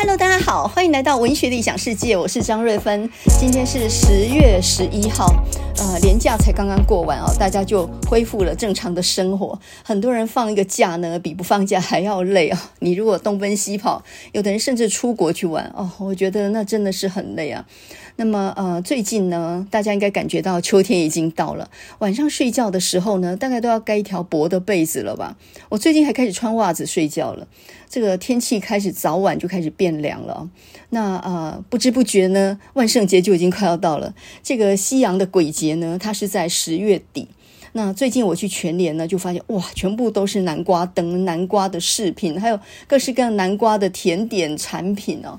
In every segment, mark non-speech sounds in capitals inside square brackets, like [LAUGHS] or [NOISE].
Hello，大家好，欢迎来到文学理想世界，我是张瑞芬。今天是十月十一号，呃，年假才刚刚过完哦，大家就恢复了正常的生活。很多人放一个假呢，比不放假还要累啊。你如果东奔西跑，有的人甚至出国去玩哦，我觉得那真的是很累啊。那么呃，最近呢，大家应该感觉到秋天已经到了，晚上睡觉的时候呢，大概都要盖一条薄的被子了吧？我最近还开始穿袜子睡觉了。这个天气开始早晚就开始变凉了，那呃不知不觉呢，万圣节就已经快要到了。这个西洋的鬼节呢，它是在十月底。那最近我去全联呢，就发现哇，全部都是南瓜灯、南瓜的饰品，还有各式各样南瓜的甜点产品哦。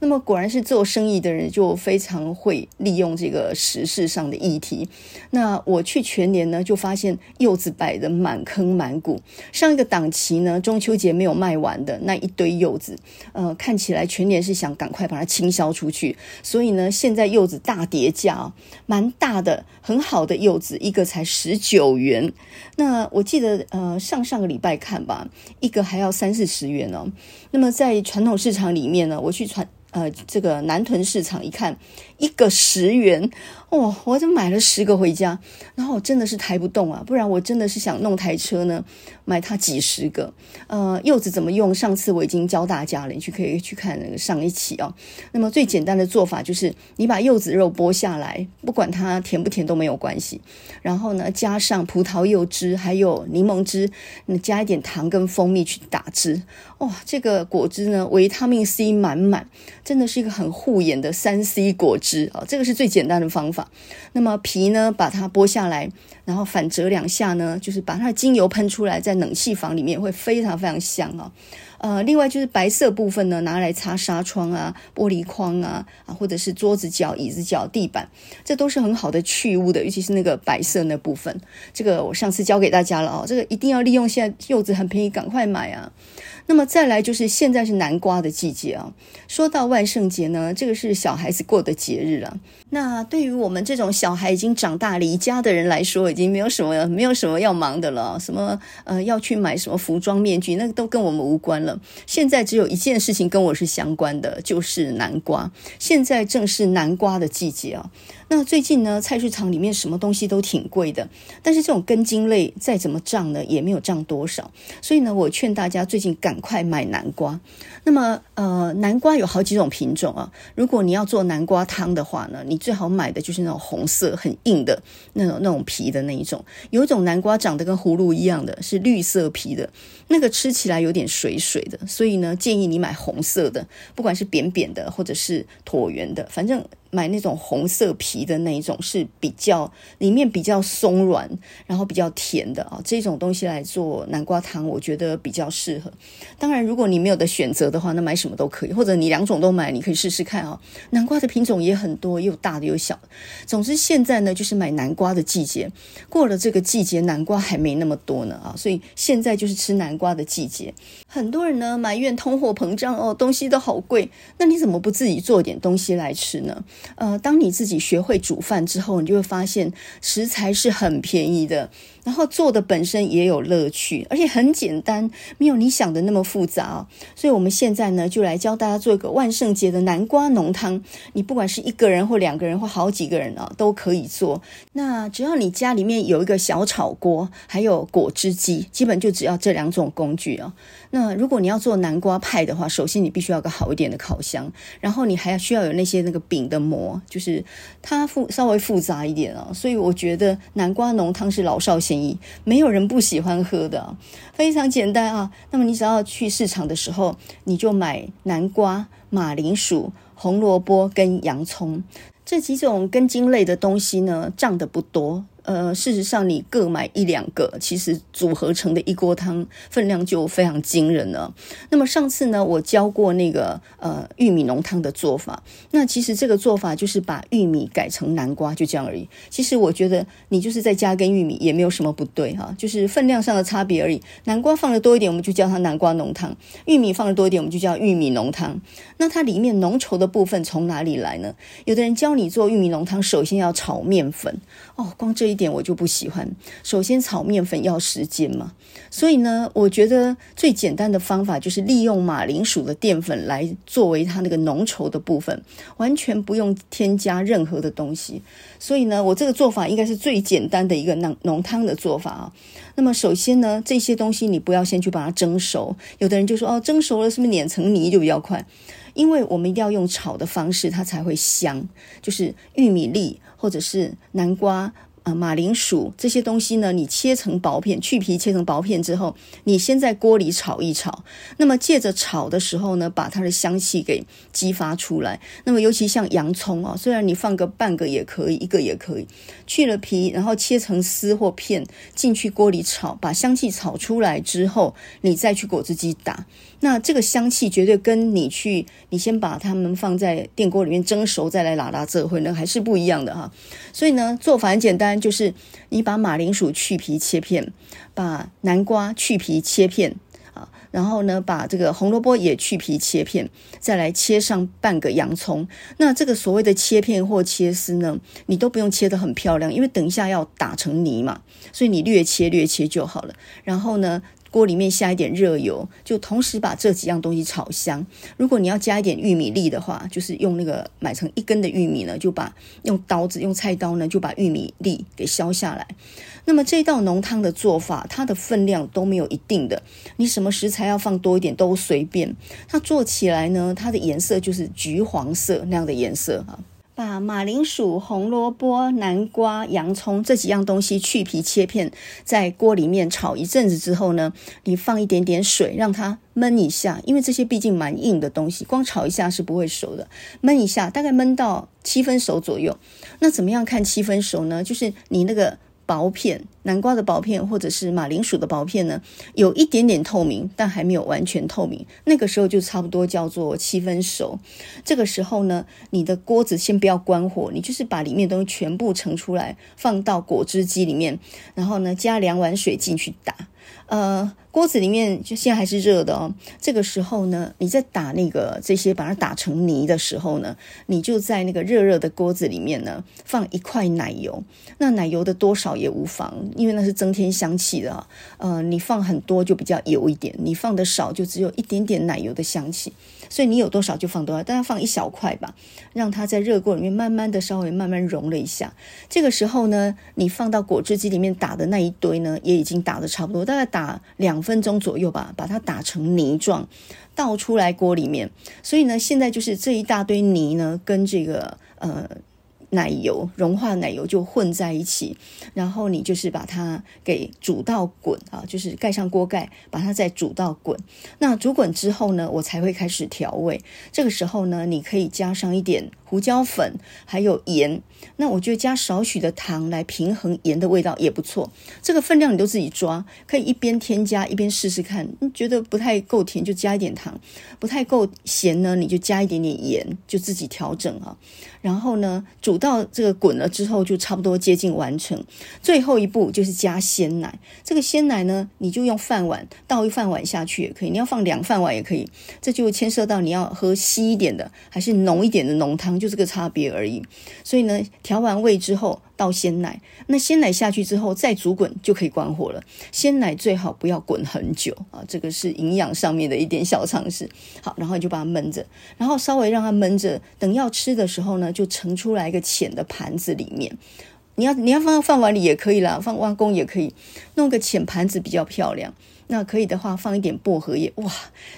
那么果然是做生意的人就非常会利用这个时事上的议题。那我去全年呢，就发现柚子摆的满坑满谷。上一个档期呢，中秋节没有卖完的那一堆柚子，呃，看起来全年是想赶快把它清销出去。所以呢，现在柚子大跌价，蛮大的，很好的柚子一个才十九元。那我记得呃上上个礼拜看吧，一个还要三四十元哦。那么在传统市场里面呢，我去传。呃，这个南屯市场一看，一个十元。哦，我就买了十个回家，然后我真的是抬不动啊，不然我真的是想弄台车呢，买它几十个。呃，柚子怎么用？上次我已经教大家了，你去可以去看那个上一期哦。那么最简单的做法就是，你把柚子肉剥下来，不管它甜不甜都没有关系。然后呢，加上葡萄柚汁，还有柠檬汁，你加一点糖跟蜂蜜去打汁。哇、这个果汁呢，维他命 C 满满，真的是一个很护眼的三 C 果汁啊、这个是最简单的方法。那么皮呢，把它剥下来，然后反折两下呢，就是把它的精油喷出来，在冷气房里面会非常非常香啊。呃，另外就是白色部分呢，拿来擦纱窗啊、玻璃框啊，啊，或者是桌子角、椅子角、地板，这都是很好的去污的，尤其是那个白色那部分。这个我上次教给大家了哦，这个一定要利用，现在柚子很便宜，赶快买啊。那么再来就是现在是南瓜的季节啊。说到万圣节呢，这个是小孩子过的节日了。那对于我们这种小孩已经长大离家的人来说，已经没有什么没有什么要忙的了。什么呃要去买什么服装面具，那个都跟我们无关了。现在只有一件事情跟我是相关的，就是南瓜。现在正是南瓜的季节啊。那最近呢，菜市场里面什么东西都挺贵的，但是这种根茎类再怎么涨呢，也没有涨多少。所以呢，我劝大家最近赶快买南瓜。那么，呃，南瓜有好几种品种啊。如果你要做南瓜汤的话呢，你最好买的就是那种红色很硬的那种那种皮的那一种。有一种南瓜长得跟葫芦一样的，是绿色皮的，那个吃起来有点水水的。所以呢，建议你买红色的，不管是扁扁的或者是椭圆的，反正。买那种红色皮的那一种是比较里面比较松软，然后比较甜的啊，这种东西来做南瓜汤，我觉得比较适合。当然，如果你没有的选择的话，那买什么都可以，或者你两种都买，你可以试试看啊。南瓜的品种也很多，又大的又小。总之，现在呢就是买南瓜的季节。过了这个季节，南瓜还没那么多呢啊，所以现在就是吃南瓜的季节。很多人呢埋怨通货膨胀哦，东西都好贵，那你怎么不自己做点东西来吃呢？呃，当你自己学会煮饭之后，你就会发现食材是很便宜的。然后做的本身也有乐趣，而且很简单，没有你想的那么复杂。所以，我们现在呢，就来教大家做一个万圣节的南瓜浓汤。你不管是一个人或两个人或好几个人啊，都可以做。那只要你家里面有一个小炒锅，还有果汁机，基本就只要这两种工具啊。那如果你要做南瓜派的话，首先你必须要个好一点的烤箱，然后你还要需要有那些那个饼的模，就是它复稍微复杂一点啊。所以我觉得南瓜浓汤是老少咸宜。没有人不喜欢喝的，非常简单啊。那么你只要去市场的时候，你就买南瓜、马铃薯、红萝卜跟洋葱这几种根茎类的东西呢，涨得不多。呃，事实上，你各买一两个，其实组合成的一锅汤分量就非常惊人了。那么上次呢，我教过那个呃玉米浓汤的做法。那其实这个做法就是把玉米改成南瓜，就这样而已。其实我觉得你就是再加根玉米也没有什么不对哈，就是分量上的差别而已。南瓜放的多一点，我们就叫它南瓜浓汤；玉米放的多一点，我们就叫玉米浓汤。那它里面浓稠的部分从哪里来呢？有的人教你做玉米浓汤，首先要炒面粉哦，光这一。点我就不喜欢。首先炒面粉要时间嘛，所以呢，我觉得最简单的方法就是利用马铃薯的淀粉来作为它那个浓稠的部分，完全不用添加任何的东西。所以呢，我这个做法应该是最简单的一个浓浓汤的做法啊。那么首先呢，这些东西你不要先去把它蒸熟。有的人就说哦，蒸熟了是不是碾成泥就比较快？因为我们一定要用炒的方式，它才会香。就是玉米粒或者是南瓜。马铃薯这些东西呢，你切成薄片，去皮切成薄片之后，你先在锅里炒一炒。那么借着炒的时候呢，把它的香气给激发出来。那么尤其像洋葱啊，虽然你放个半个也可以，一个也可以，去了皮，然后切成丝或片进去锅里炒，把香气炒出来之后，你再去果汁机打。那这个香气绝对跟你去，你先把它们放在电锅里面蒸熟，再来拉拉这会，呢还是不一样的哈。所以呢，做法很简单，就是你把马铃薯去皮切片，把南瓜去皮切片啊，然后呢，把这个红萝卜也去皮切片，再来切上半个洋葱。那这个所谓的切片或切丝呢，你都不用切得很漂亮，因为等一下要打成泥嘛，所以你略切略切就好了。然后呢，锅里面下一点热油，就同时把这几样东西炒香。如果你要加一点玉米粒的话，就是用那个买成一根的玉米呢，就把用刀子用菜刀呢，就把玉米粒给削下来。那么这道浓汤的做法，它的分量都没有一定的，你什么食材要放多一点都随便。它做起来呢，它的颜色就是橘黄色那样的颜色啊。把马铃薯、红萝卜、南瓜、洋葱这几样东西去皮切片，在锅里面炒一阵子之后呢，你放一点点水，让它焖一下，因为这些毕竟蛮硬的东西，光炒一下是不会熟的。焖一下，大概焖到七分熟左右。那怎么样看七分熟呢？就是你那个。薄片，南瓜的薄片或者是马铃薯的薄片呢，有一点点透明，但还没有完全透明。那个时候就差不多叫做七分熟。这个时候呢，你的锅子先不要关火，你就是把里面东西全部盛出来，放到果汁机里面，然后呢，加两碗水进去打。呃，锅子里面就现在还是热的哦。这个时候呢，你在打那个这些，把它打成泥的时候呢，你就在那个热热的锅子里面呢，放一块奶油。那奶油的多少也无妨，因为那是增添香气的。呃，你放很多就比较油一点，你放的少就只有一点点奶油的香气。所以你有多少就放多少，大概放一小块吧，让它在热锅里面慢慢的稍微慢慢融了一下。这个时候呢，你放到果汁机里面打的那一堆呢，也已经打的差不多，大概打两分钟左右吧，把它打成泥状，倒出来锅里面。所以呢，现在就是这一大堆泥呢，跟这个呃。奶油融化，奶油就混在一起，然后你就是把它给煮到滚啊，就是盖上锅盖，把它再煮到滚。那煮滚之后呢，我才会开始调味。这个时候呢，你可以加上一点胡椒粉，还有盐。那我觉得加少许的糖来平衡盐的味道也不错。这个分量你都自己抓，可以一边添加一边试试看。你觉得不太够甜就加一点糖，不太够咸呢，你就加一点点盐，就自己调整啊。然后呢，煮到这个滚了之后，就差不多接近完成。最后一步就是加鲜奶。这个鲜奶呢，你就用饭碗倒一饭碗下去也可以，你要放两饭碗也可以。这就牵涉到你要喝稀一点的，还是浓一点的浓汤，就这个差别而已。所以呢，调完味之后。倒鲜奶，那鲜奶下去之后再煮滚就可以关火了。鲜奶最好不要滚很久啊，这个是营养上面的一点小常识。好，然后你就把它焖着，然后稍微让它焖着，等要吃的时候呢，就盛出来一个浅的盘子里面。你要你要放到饭碗里也可以啦，放碗公也可以，弄个浅盘子比较漂亮。那可以的话，放一点薄荷叶，哇，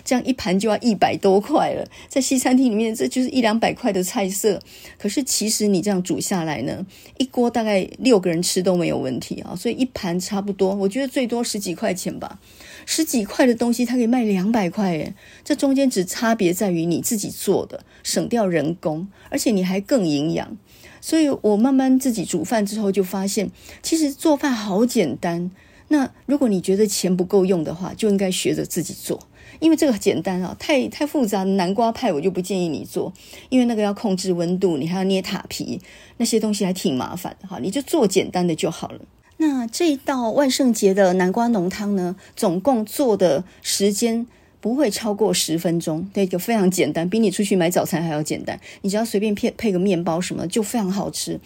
这样一盘就要一百多块了。在西餐厅里面，这就是一两百块的菜色。可是其实你这样煮下来呢，一锅大概六个人吃都没有问题啊。所以一盘差不多，我觉得最多十几块钱吧。十几块的东西，它可以卖两百块耶。这中间只差别在于你自己做的，省掉人工，而且你还更营养。所以我慢慢自己煮饭之后，就发现其实做饭好简单。那如果你觉得钱不够用的话，就应该学着自己做，因为这个简单啊，太太复杂南瓜派我就不建议你做，因为那个要控制温度，你还要捏塔皮，那些东西还挺麻烦的哈，你就做简单的就好了。那这一道万圣节的南瓜浓汤呢，总共做的时间不会超过十分钟，对，就非常简单，比你出去买早餐还要简单，你只要随便配配个面包什么，就非常好吃。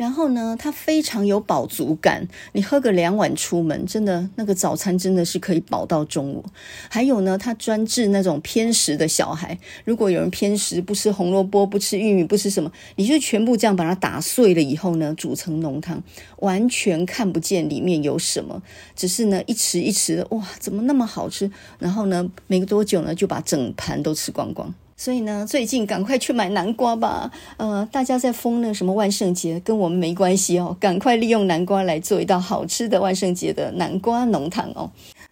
然后呢，它非常有饱足感，你喝个两碗出门，真的那个早餐真的是可以饱到中午。还有呢，它专治那种偏食的小孩，如果有人偏食，不吃红萝卜，不吃玉米，不吃什么，你就全部这样把它打碎了以后呢，煮成浓汤，完全看不见里面有什么，只是呢一匙一匙，哇，怎么那么好吃？然后呢，没多久呢就把整盘都吃光光。所以呢，最近赶快去买南瓜吧。呃，大家在封那什么万圣节，跟我们没关系哦。赶快利用南瓜来做一道好吃的万圣节的南瓜浓汤哦。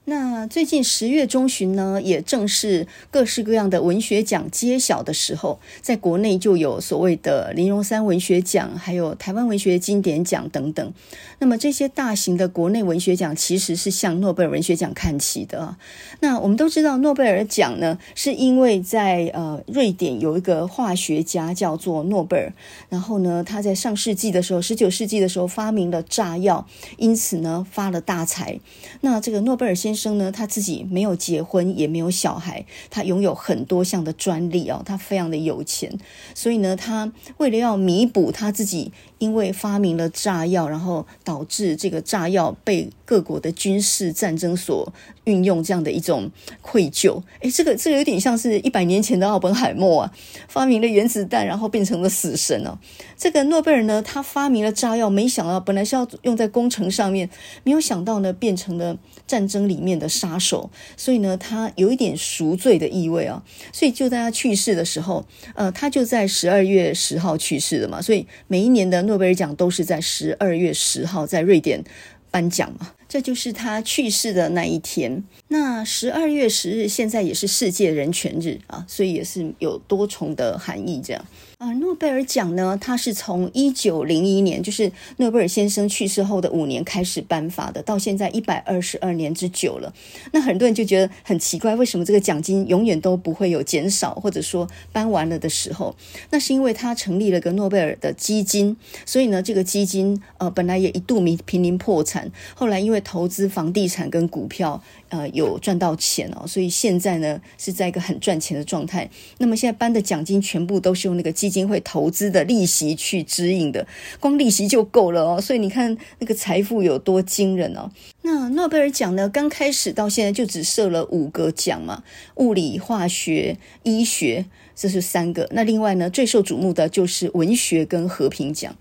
那最近十月中旬呢，也正是各式各样的文学奖揭晓的时候，在国内就有所谓的林荣三文学奖，还有台湾文学经典奖等等。那么这些大型的国内文学奖，其实是向诺贝尔文学奖看齐的。那我们都知道，诺贝尔奖呢，是因为在呃瑞典有一个化学家叫做诺贝尔，然后呢，他在上世纪的时候，十九世纪的时候发明了炸药，因此呢发了大财。那这个诺贝尔先生。生呢，他自己没有结婚，也没有小孩，他拥有很多项的专利哦，他非常的有钱，所以呢，他为了要弥补他自己。因为发明了炸药，然后导致这个炸药被各国的军事战争所运用，这样的一种愧疚。诶，这个这个有点像是一百年前的奥本海默啊，发明了原子弹，然后变成了死神哦。这个诺贝尔呢，他发明了炸药，没想到本来是要用在工程上面，没有想到呢，变成了战争里面的杀手。所以呢，他有一点赎罪的意味啊。所以就在他去世的时候，呃，他就在十二月十号去世的嘛。所以每一年的。诺贝尔奖都是在十二月十号在瑞典颁奖嘛，这就是他去世的那一天。那十二月十日现在也是世界人权日啊，所以也是有多重的含义这样。啊，诺贝尔奖呢，它是从一九零一年，就是诺贝尔先生去世后的五年开始颁发的，到现在一百二十二年之久了。那很多人就觉得很奇怪，为什么这个奖金永远都不会有减少，或者说颁完了的时候？那是因为他成立了个诺贝尔的基金，所以呢，这个基金呃本来也一度濒濒临破产，后来因为投资房地产跟股票。呃，有赚到钱哦，所以现在呢是在一个很赚钱的状态。那么现在颁的奖金全部都是用那个基金会投资的利息去支应的，光利息就够了哦。所以你看那个财富有多惊人哦。那诺贝尔奖呢，刚开始到现在就只设了五个奖嘛，物理、化学、医学，这是三个。那另外呢，最受瞩目的就是文学跟和平奖。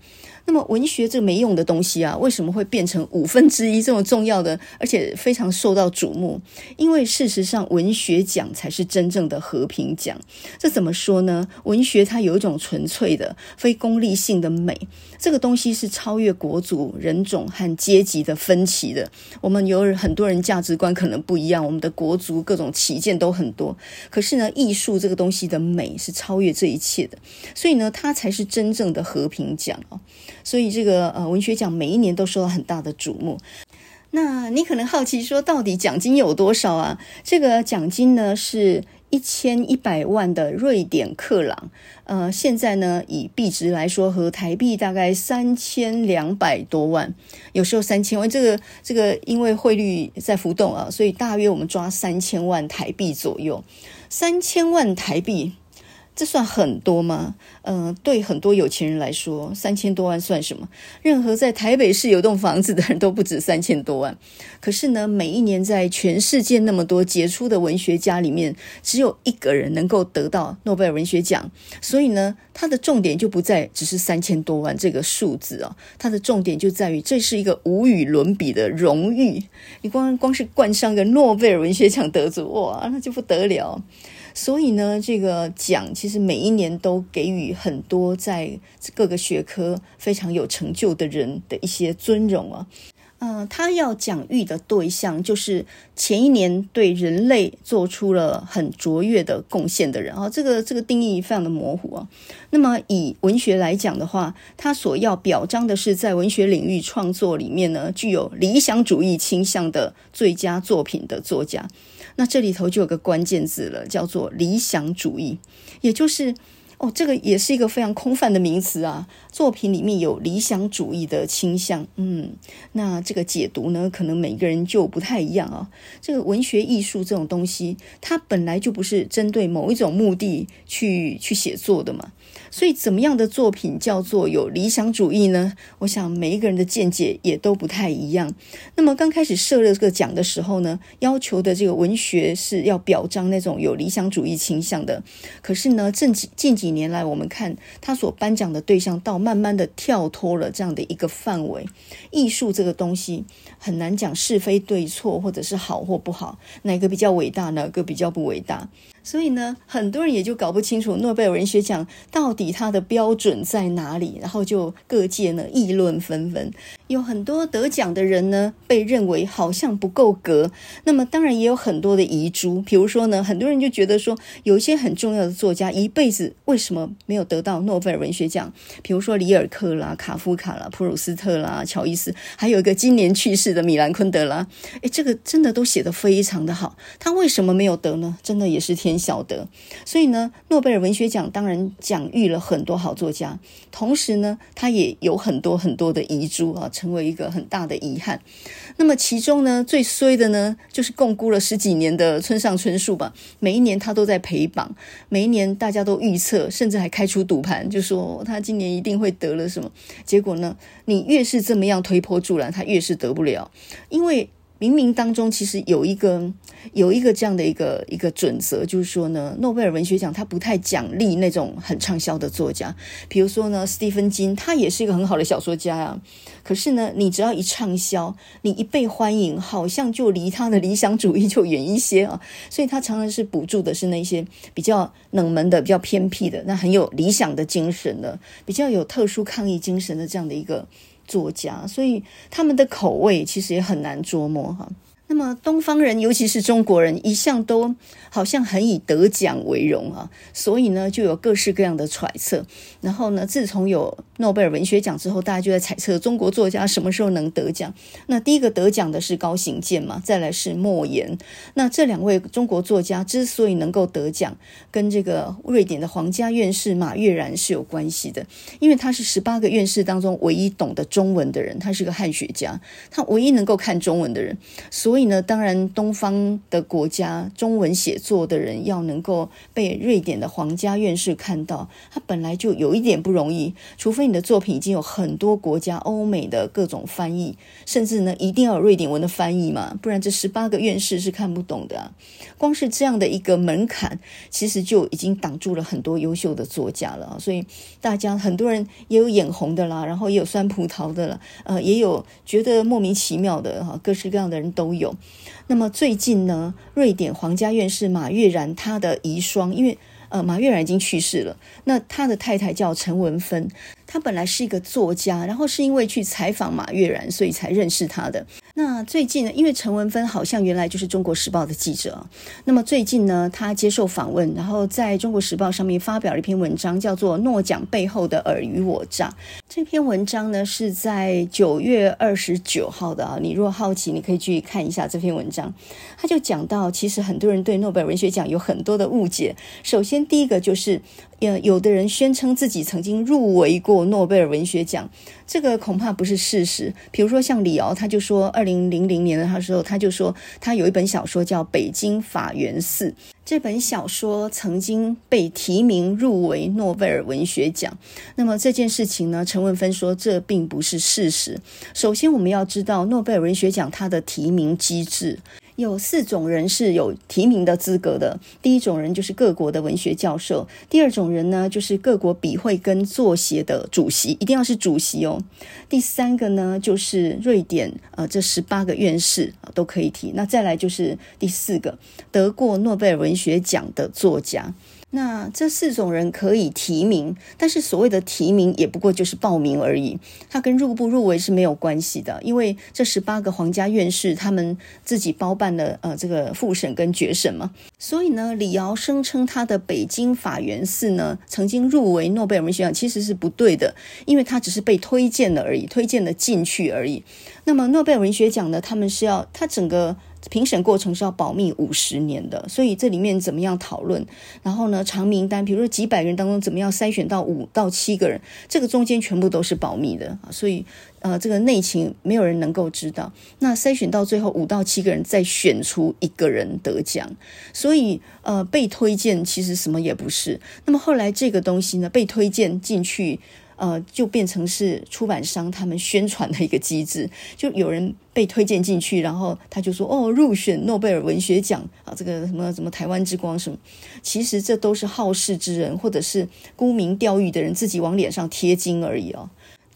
那么文学这个没用的东西啊，为什么会变成五分之一这么重要的，而且非常受到瞩目？因为事实上，文学奖才是真正的和平奖。这怎么说呢？文学它有一种纯粹的、非功利性的美，这个东西是超越国族、人种和阶级的分歧的。我们有很多人价值观可能不一样，我们的国族各种旗舰都很多，可是呢，艺术这个东西的美是超越这一切的，所以呢，它才是真正的和平奖哦。所以这个呃文学奖每一年都受到很大的瞩目。那你可能好奇说，到底奖金有多少啊？这个奖金呢是一千一百万的瑞典克朗，呃，现在呢以币值来说，和台币大概三千两百多万，有时候三千万。这个这个因为汇率在浮动啊，所以大约我们抓三千万台币左右，三千万台币。这算很多吗？嗯、呃，对很多有钱人来说，三千多万算什么？任何在台北市有栋房子的人都不止三千多万。可是呢，每一年在全世界那么多杰出的文学家里面，只有一个人能够得到诺贝尔文学奖。所以呢，它的重点就不在只是三千多万这个数字啊，它的重点就在于这是一个无与伦比的荣誉。你光光是冠上个诺贝尔文学奖得主，哇，那就不得了。所以呢，这个奖其实每一年都给予很多在各个学科非常有成就的人的一些尊荣啊。嗯、呃，他要奖誉的对象就是前一年对人类做出了很卓越的贡献的人啊。这个这个定义非常的模糊啊。那么以文学来讲的话，他所要表彰的是在文学领域创作里面呢，具有理想主义倾向的最佳作品的作家。那这里头就有个关键字了，叫做理想主义，也就是哦，这个也是一个非常空泛的名词啊。作品里面有理想主义的倾向，嗯，那这个解读呢，可能每个人就不太一样啊。这个文学艺术这种东西，它本来就不是针对某一种目的去去写作的嘛。所以，怎么样的作品叫做有理想主义呢？我想每一个人的见解也都不太一样。那么刚开始设了这个奖的时候呢，要求的这个文学是要表彰那种有理想主义倾向的。可是呢，近几近几年来，我们看他所颁奖的对象，到慢慢的跳脱了这样的一个范围。艺术这个东西很难讲是非对错，或者是好或不好，哪个比较伟大，哪个比较不伟大。所以呢，很多人也就搞不清楚诺贝尔文学奖到底它的标准在哪里，然后就各界呢议论纷纷。有很多得奖的人呢，被认为好像不够格。那么当然也有很多的遗珠，比如说呢，很多人就觉得说，有一些很重要的作家一辈子为什么没有得到诺贝尔文学奖？比如说里尔克啦、卡夫卡啦、普鲁斯特啦、乔伊斯，还有一个今年去世的米兰昆德拉。诶，这个真的都写得非常的好，他为什么没有得呢？真的也是天。晓得，所以呢，诺贝尔文学奖当然奖誉了很多好作家，同时呢，他也有很多很多的遗珠啊，成为一个很大的遗憾。那么其中呢，最衰的呢，就是共估了十几年的村上春树吧，每一年他都在陪榜，每一年大家都预测，甚至还开出赌盘，就说他今年一定会得了什么。结果呢，你越是这么样推波助澜，他越是得不了，因为。冥冥当中其实有一个有一个这样的一个一个准则，就是说呢，诺贝尔文学奖它不太奖励那种很畅销的作家，比如说呢，斯蒂芬金他也是一个很好的小说家啊，可是呢，你只要一畅销，你一被欢迎，好像就离他的理想主义就远一些啊，所以他常常是补助的是那些比较冷门的、比较偏僻的、那很有理想的精神的、比较有特殊抗议精神的这样的一个。作家，所以他们的口味其实也很难琢磨哈。那么东方人，尤其是中国人，一向都好像很以得奖为荣啊，所以呢，就有各式各样的揣测。然后呢，自从有诺贝尔文学奖之后，大家就在猜测中国作家什么时候能得奖。那第一个得奖的是高行健嘛，再来是莫言。那这两位中国作家之所以能够得奖，跟这个瑞典的皇家院士马悦然是有关系的，因为他是十八个院士当中唯一懂得中文的人，他是个汉学家，他唯一能够看中文的人，所以。所以呢，当然，东方的国家中文写作的人要能够被瑞典的皇家院士看到，他本来就有一点不容易。除非你的作品已经有很多国家欧美的各种翻译，甚至呢，一定要有瑞典文的翻译嘛，不然这十八个院士是看不懂的啊。光是这样的一个门槛，其实就已经挡住了很多优秀的作家了。所以大家很多人也有眼红的啦，然后也有酸葡萄的了，呃，也有觉得莫名其妙的哈，各式各样的人都有。那么最近呢，瑞典皇家院士马悦然他的遗孀，因为呃马悦然已经去世了，那他的太太叫陈文芬。他本来是一个作家，然后是因为去采访马悦然，所以才认识他的。那最近呢，因为陈文芬好像原来就是《中国时报》的记者，那么最近呢，他接受访问，然后在中国时报上面发表了一篇文章，叫做《诺奖背后的尔虞我诈》。这篇文章呢是在九月二十九号的啊，你若好奇，你可以去看一下这篇文章。他就讲到，其实很多人对诺贝尔文学奖有很多的误解。首先，第一个就是。有有的人宣称自己曾经入围过诺贝尔文学奖，这个恐怕不是事实。比如说像李敖，他就说，二零零零年的时候，他就说他有一本小说叫《北京法源寺》，这本小说曾经被提名入围诺贝尔文学奖。那么这件事情呢，陈文芬说这并不是事实。首先，我们要知道诺贝尔文学奖它的提名机制。有四种人是有提名的资格的。第一种人就是各国的文学教授，第二种人呢就是各国笔会跟作协的主席，一定要是主席哦。第三个呢就是瑞典，呃，这十八个院士都可以提。那再来就是第四个得过诺贝尔文学奖的作家。那这四种人可以提名，但是所谓的提名也不过就是报名而已，他跟入不入围是没有关系的，因为这十八个皇家院士他们自己包办了呃这个复审跟决审嘛，所以呢，李敖声称他的北京法源寺呢曾经入围诺贝尔文学奖其实是不对的，因为他只是被推荐了而已，推荐了进去而已。那么诺贝尔文学奖呢，他们是要他整个。评审过程是要保密五十年的，所以这里面怎么样讨论，然后呢，长名单，比如说几百人当中怎么样筛选到五到七个人，这个中间全部都是保密的啊，所以呃，这个内情没有人能够知道。那筛选到最后五到七个人再选出一个人得奖，所以呃，被推荐其实什么也不是。那么后来这个东西呢，被推荐进去。呃，就变成是出版商他们宣传的一个机制，[LAUGHS] 就有人被推荐进去，然后他就说哦，入选诺贝尔文学奖啊，这个什么什么台湾之光什么，其实这都是好事之人或者是沽名钓誉的人自己往脸上贴金而已哦。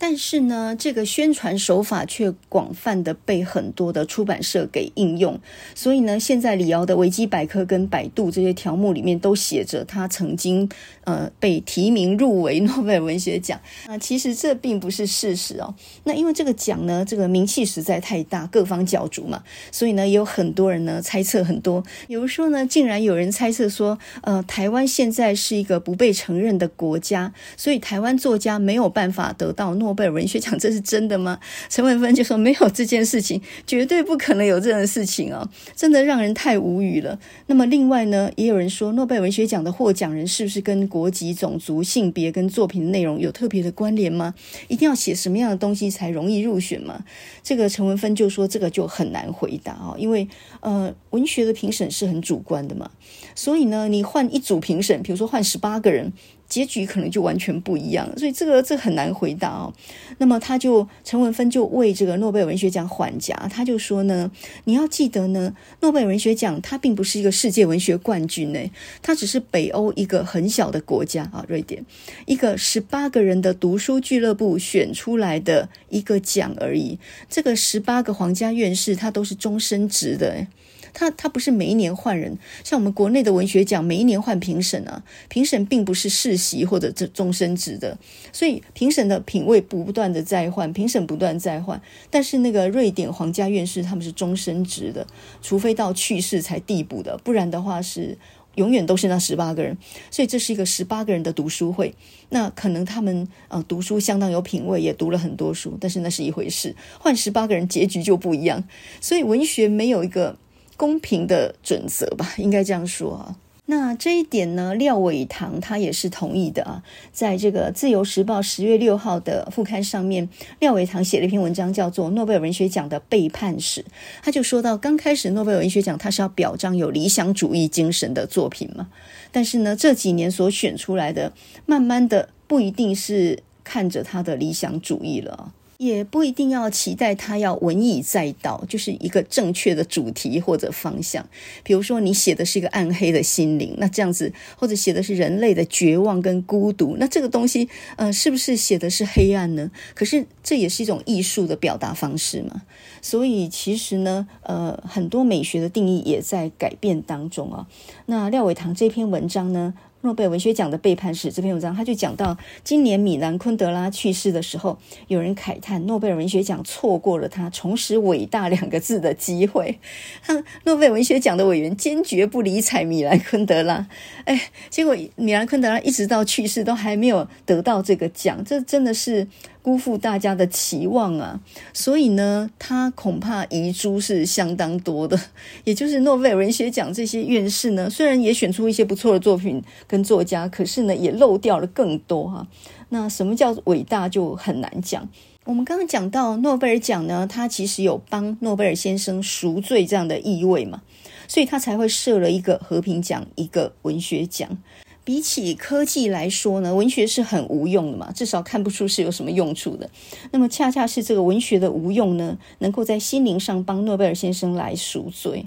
但是呢，这个宣传手法却广泛的被很多的出版社给应用，所以呢，现在李敖的维基百科跟百度这些条目里面都写着他曾经呃被提名入围 [LAUGHS] 诺贝尔文学奖。那其实这并不是事实哦。那因为这个奖呢，这个名气实在太大，各方角逐嘛，所以呢，也有很多人呢猜测很多，比如说呢，竟然有人猜测说，呃，台湾现在是一个不被承认的国家，所以台湾作家没有办法得到。诺贝尔文学奖，这是真的吗？陈文芬就说没有这件事情，绝对不可能有这样的事情哦，真的让人太无语了。那么另外呢，也有人说诺贝尔文学奖的获奖人是不是跟国籍、种族、性别跟作品内容有特别的关联吗？一定要写什么样的东西才容易入选吗？这个陈文芬就说这个就很难回答哦，因为呃，文学的评审是很主观的嘛，所以呢，你换一组评审，比如说换十八个人。结局可能就完全不一样，所以这个这个很难回答哦。那么他就陈文芬就为这个诺贝尔文学奖缓颊，他就说呢，你要记得呢，诺贝尔文学奖它并不是一个世界文学冠军呢，它只是北欧一个很小的国家啊，瑞典一个十八个人的读书俱乐部选出来的一个奖而已。这个十八个皇家院士他都是终身职的。他他不是每一年换人，像我们国内的文学奖，每一年换评审啊，评审并不是世袭或者这终身制的，所以评审的品味不断的在换，评审不断在换。但是那个瑞典皇家院士他们是终身制的，除非到去世才递补的，不然的话是永远都是那十八个人。所以这是一个十八个人的读书会，那可能他们呃读书相当有品味，也读了很多书，但是那是一回事，换十八个人结局就不一样。所以文学没有一个。公平的准则吧，应该这样说啊。那这一点呢，廖伟棠他也是同意的啊。在这个《自由时报》十月六号的副刊上面，廖伟棠写了一篇文章，叫做《诺贝尔文学奖的背叛史》。他就说到，刚开始诺贝尔文学奖他是要表彰有理想主义精神的作品嘛，但是呢，这几年所选出来的，慢慢的不一定是看着他的理想主义了。也不一定要期待他要文以载道，就是一个正确的主题或者方向。比如说，你写的是一个暗黑的心灵，那这样子，或者写的是人类的绝望跟孤独，那这个东西，呃，是不是写的是黑暗呢？可是这也是一种艺术的表达方式嘛。所以其实呢，呃，很多美学的定义也在改变当中啊。那廖伟棠这篇文章呢，诺贝尔文学奖的背叛史这篇文章，他就讲到今年米兰昆德拉去世的时候，有人慨叹诺贝尔文学奖错过了他重拾“伟大”两个字的机会。他诺贝尔文学奖的委员坚决不理睬米兰昆德拉，[LAUGHS] 哎，结果米兰昆德拉一直到去世都还没有得到这个奖，这真的是。辜负大家的期望啊，所以呢，他恐怕遗珠是相当多的。[LAUGHS] 也就是诺贝尔文学奖这些院士呢，虽然也选出一些不错的作品跟作家，可是呢，也漏掉了更多哈。那什么叫伟大就很难讲。我们刚刚讲到诺贝尔奖呢，他其实有帮诺贝尔先生赎罪这样的意味嘛，所以他才会设了一个和平奖，一个文学奖。比起科技来说呢，文学是很无用的嘛，至少看不出是有什么用处的。那么恰恰是这个文学的无用呢，能够在心灵上帮诺贝尔先生来赎罪。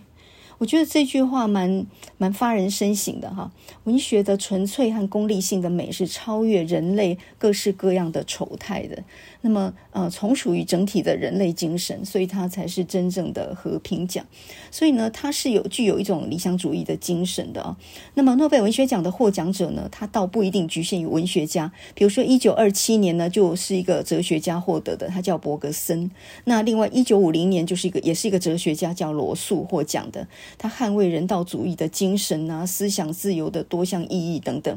我觉得这句话蛮蛮发人深省的哈。文学的纯粹和功利性的美是超越人类各式各样的丑态的。那么呃，从属于整体的人类精神，所以它才是真正的和平奖。所以呢，它是有具有一种理想主义的精神的啊。那么诺贝尔文学奖的获奖者呢，他倒不一定局限于文学家。比如说一九二七年呢，就是一个哲学家获得的，他叫柏格森。那另外一九五零年就是一个也是一个哲学家叫罗素获奖的。他捍卫人道主义的精神啊，思想自由的多项意义等等。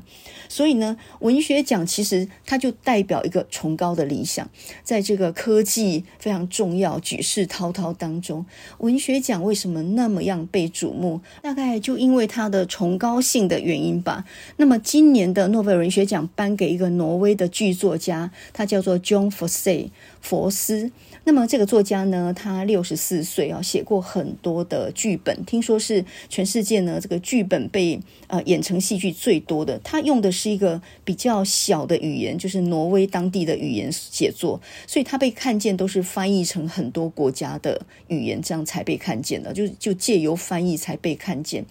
所以呢，文学奖其实它就代表一个崇高的理想，在这个科技非常重要、举世滔滔当中，文学奖为什么那么样被瞩目？大概就因为它的崇高性的原因吧。那么今年的诺贝尔文学奖颁给一个挪威的剧作家，他叫做 John Fosse 佛斯。那么这个作家呢，他六十四岁啊，写过很多的剧本，听说是全世界呢这个剧本被呃演成戏剧最多的。他用的是一个比较小的语言，就是挪威当地的语言写作，所以他被看见都是翻译成很多国家的语言，这样才被看见的，就就借由翻译才被看见。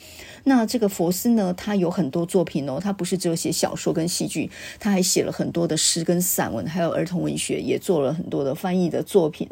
那这个佛斯呢，他有很多作品哦，他不是只有写小说跟戏剧，他还写了很多的诗跟散文，还有儿童文学，也做了很多的翻译的作品。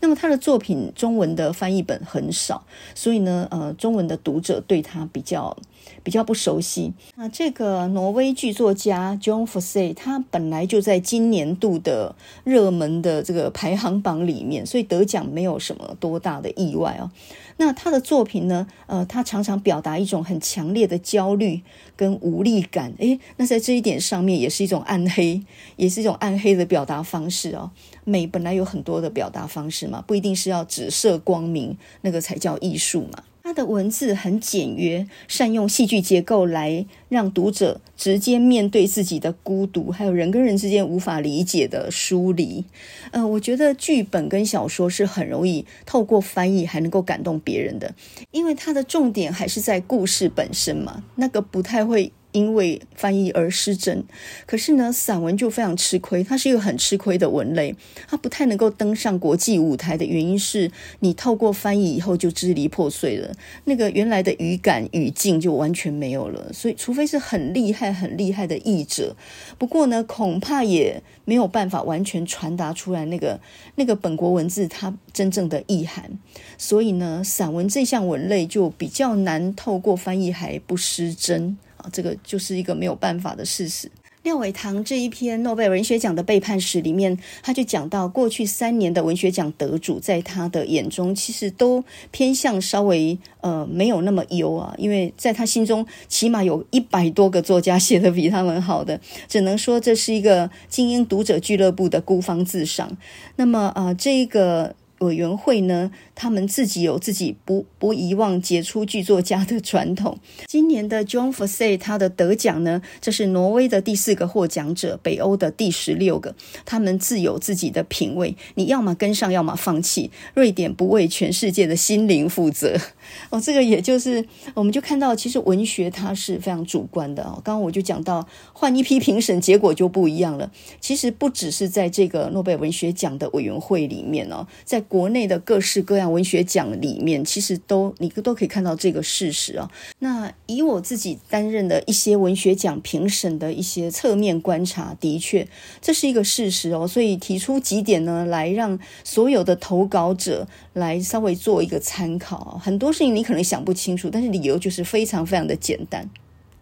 那么他的作品中文的翻译本很少，所以呢，呃，中文的读者对他比较比较不熟悉。那这个挪威剧作家 John Fosse，他本来就在今年度的热门的这个排行榜里面，所以得奖没有什么多大的意外哦。那他的作品呢，呃，他常常表达一种很强烈的焦虑跟无力感。诶，那在这一点上面也是一种暗黑，也是一种暗黑的表达方式哦。美本来有很多的表达方式嘛，不一定是要只射光明，那个才叫艺术嘛。他的文字很简约，善用戏剧结构来让读者直接面对自己的孤独，还有人跟人之间无法理解的疏离。呃，我觉得剧本跟小说是很容易透过翻译还能够感动别人的，因为它的重点还是在故事本身嘛，那个不太会。因为翻译而失真，可是呢，散文就非常吃亏。它是一个很吃亏的文类，它不太能够登上国际舞台的原因是，你透过翻译以后就支离破碎了，那个原来的语感语境就完全没有了。所以，除非是很厉害、很厉害的译者，不过呢，恐怕也没有办法完全传达出来那个那个本国文字它真正的意涵。所以呢，散文这项文类就比较难透过翻译还不失真。啊这个就是一个没有办法的事实。廖伟棠这一篇诺贝尔文学奖的背叛史里面，他就讲到，过去三年的文学奖得主，在他的眼中，其实都偏向稍微呃没有那么优啊，因为在他心中，起码有一百多个作家写得比他们好的，只能说这是一个精英读者俱乐部的孤芳自赏。那么啊、呃，这一个。委员会呢，他们自己有自己不不遗忘杰出剧作家的传统。今年的 Jon Fosse 他的得奖呢，这是挪威的第四个获奖者，北欧的第十六个。他们自有自己的品味，你要么跟上，要么放弃。瑞典不为全世界的心灵负责。[LAUGHS] 哦，这个也就是，我们就看到，其实文学它是非常主观的哦。刚刚我就讲到，换一批评审，结果就不一样了。其实不只是在这个诺贝尔文学奖的委员会里面哦，在国内的各式各样文学奖里面，其实都你都可以看到这个事实啊。那以我自己担任的一些文学奖评审的一些侧面观察，的确这是一个事实哦。所以提出几点呢，来让所有的投稿者来稍微做一个参考。很多事情你可能想不清楚，但是理由就是非常非常的简单。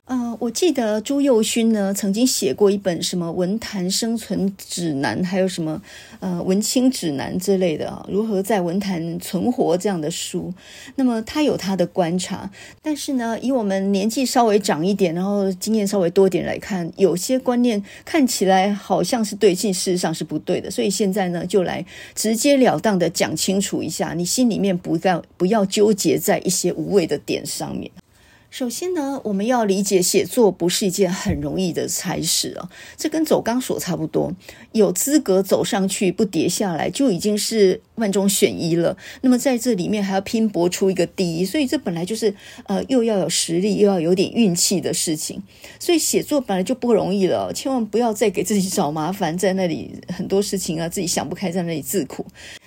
呃，我记得朱宥勋呢曾经写过一本什么文坛生存指南，还有什么呃文青指南之类的啊，如何在文坛存活这样的书。那么他有他的观察，但是呢，以我们年纪稍微长一点，然后经验稍微多点来看，有些观念看起来好像是对，其实事实上是不对的。所以现在呢，就来直截了当的讲清楚一下，你心里面不要不要纠结在一些无谓的点上面。首先呢，我们要理解写作不是一件很容易的差事啊，这跟走钢索差不多，有资格走上去不跌下来就已经是万中选一了。那么在这里面还要拼搏出一个第一，所以这本来就是呃又要有实力又要有点运气的事情。所以写作本来就不容易了，千万不要再给自己找麻烦，在那里很多事情啊自己想不开，在那里自苦。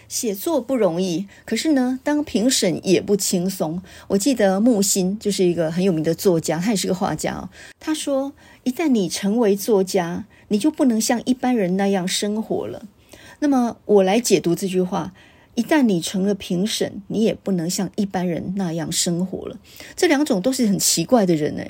写作不容易，可是呢，当评审也不轻松。我记得木心就是一个很有名的作家，他也是个画家。他说：“一旦你成为作家，你就不能像一般人那样生活了。”那么我来解读这句话：一旦你成了评审，你也不能像一般人那样生活了。这两种都是很奇怪的人呢。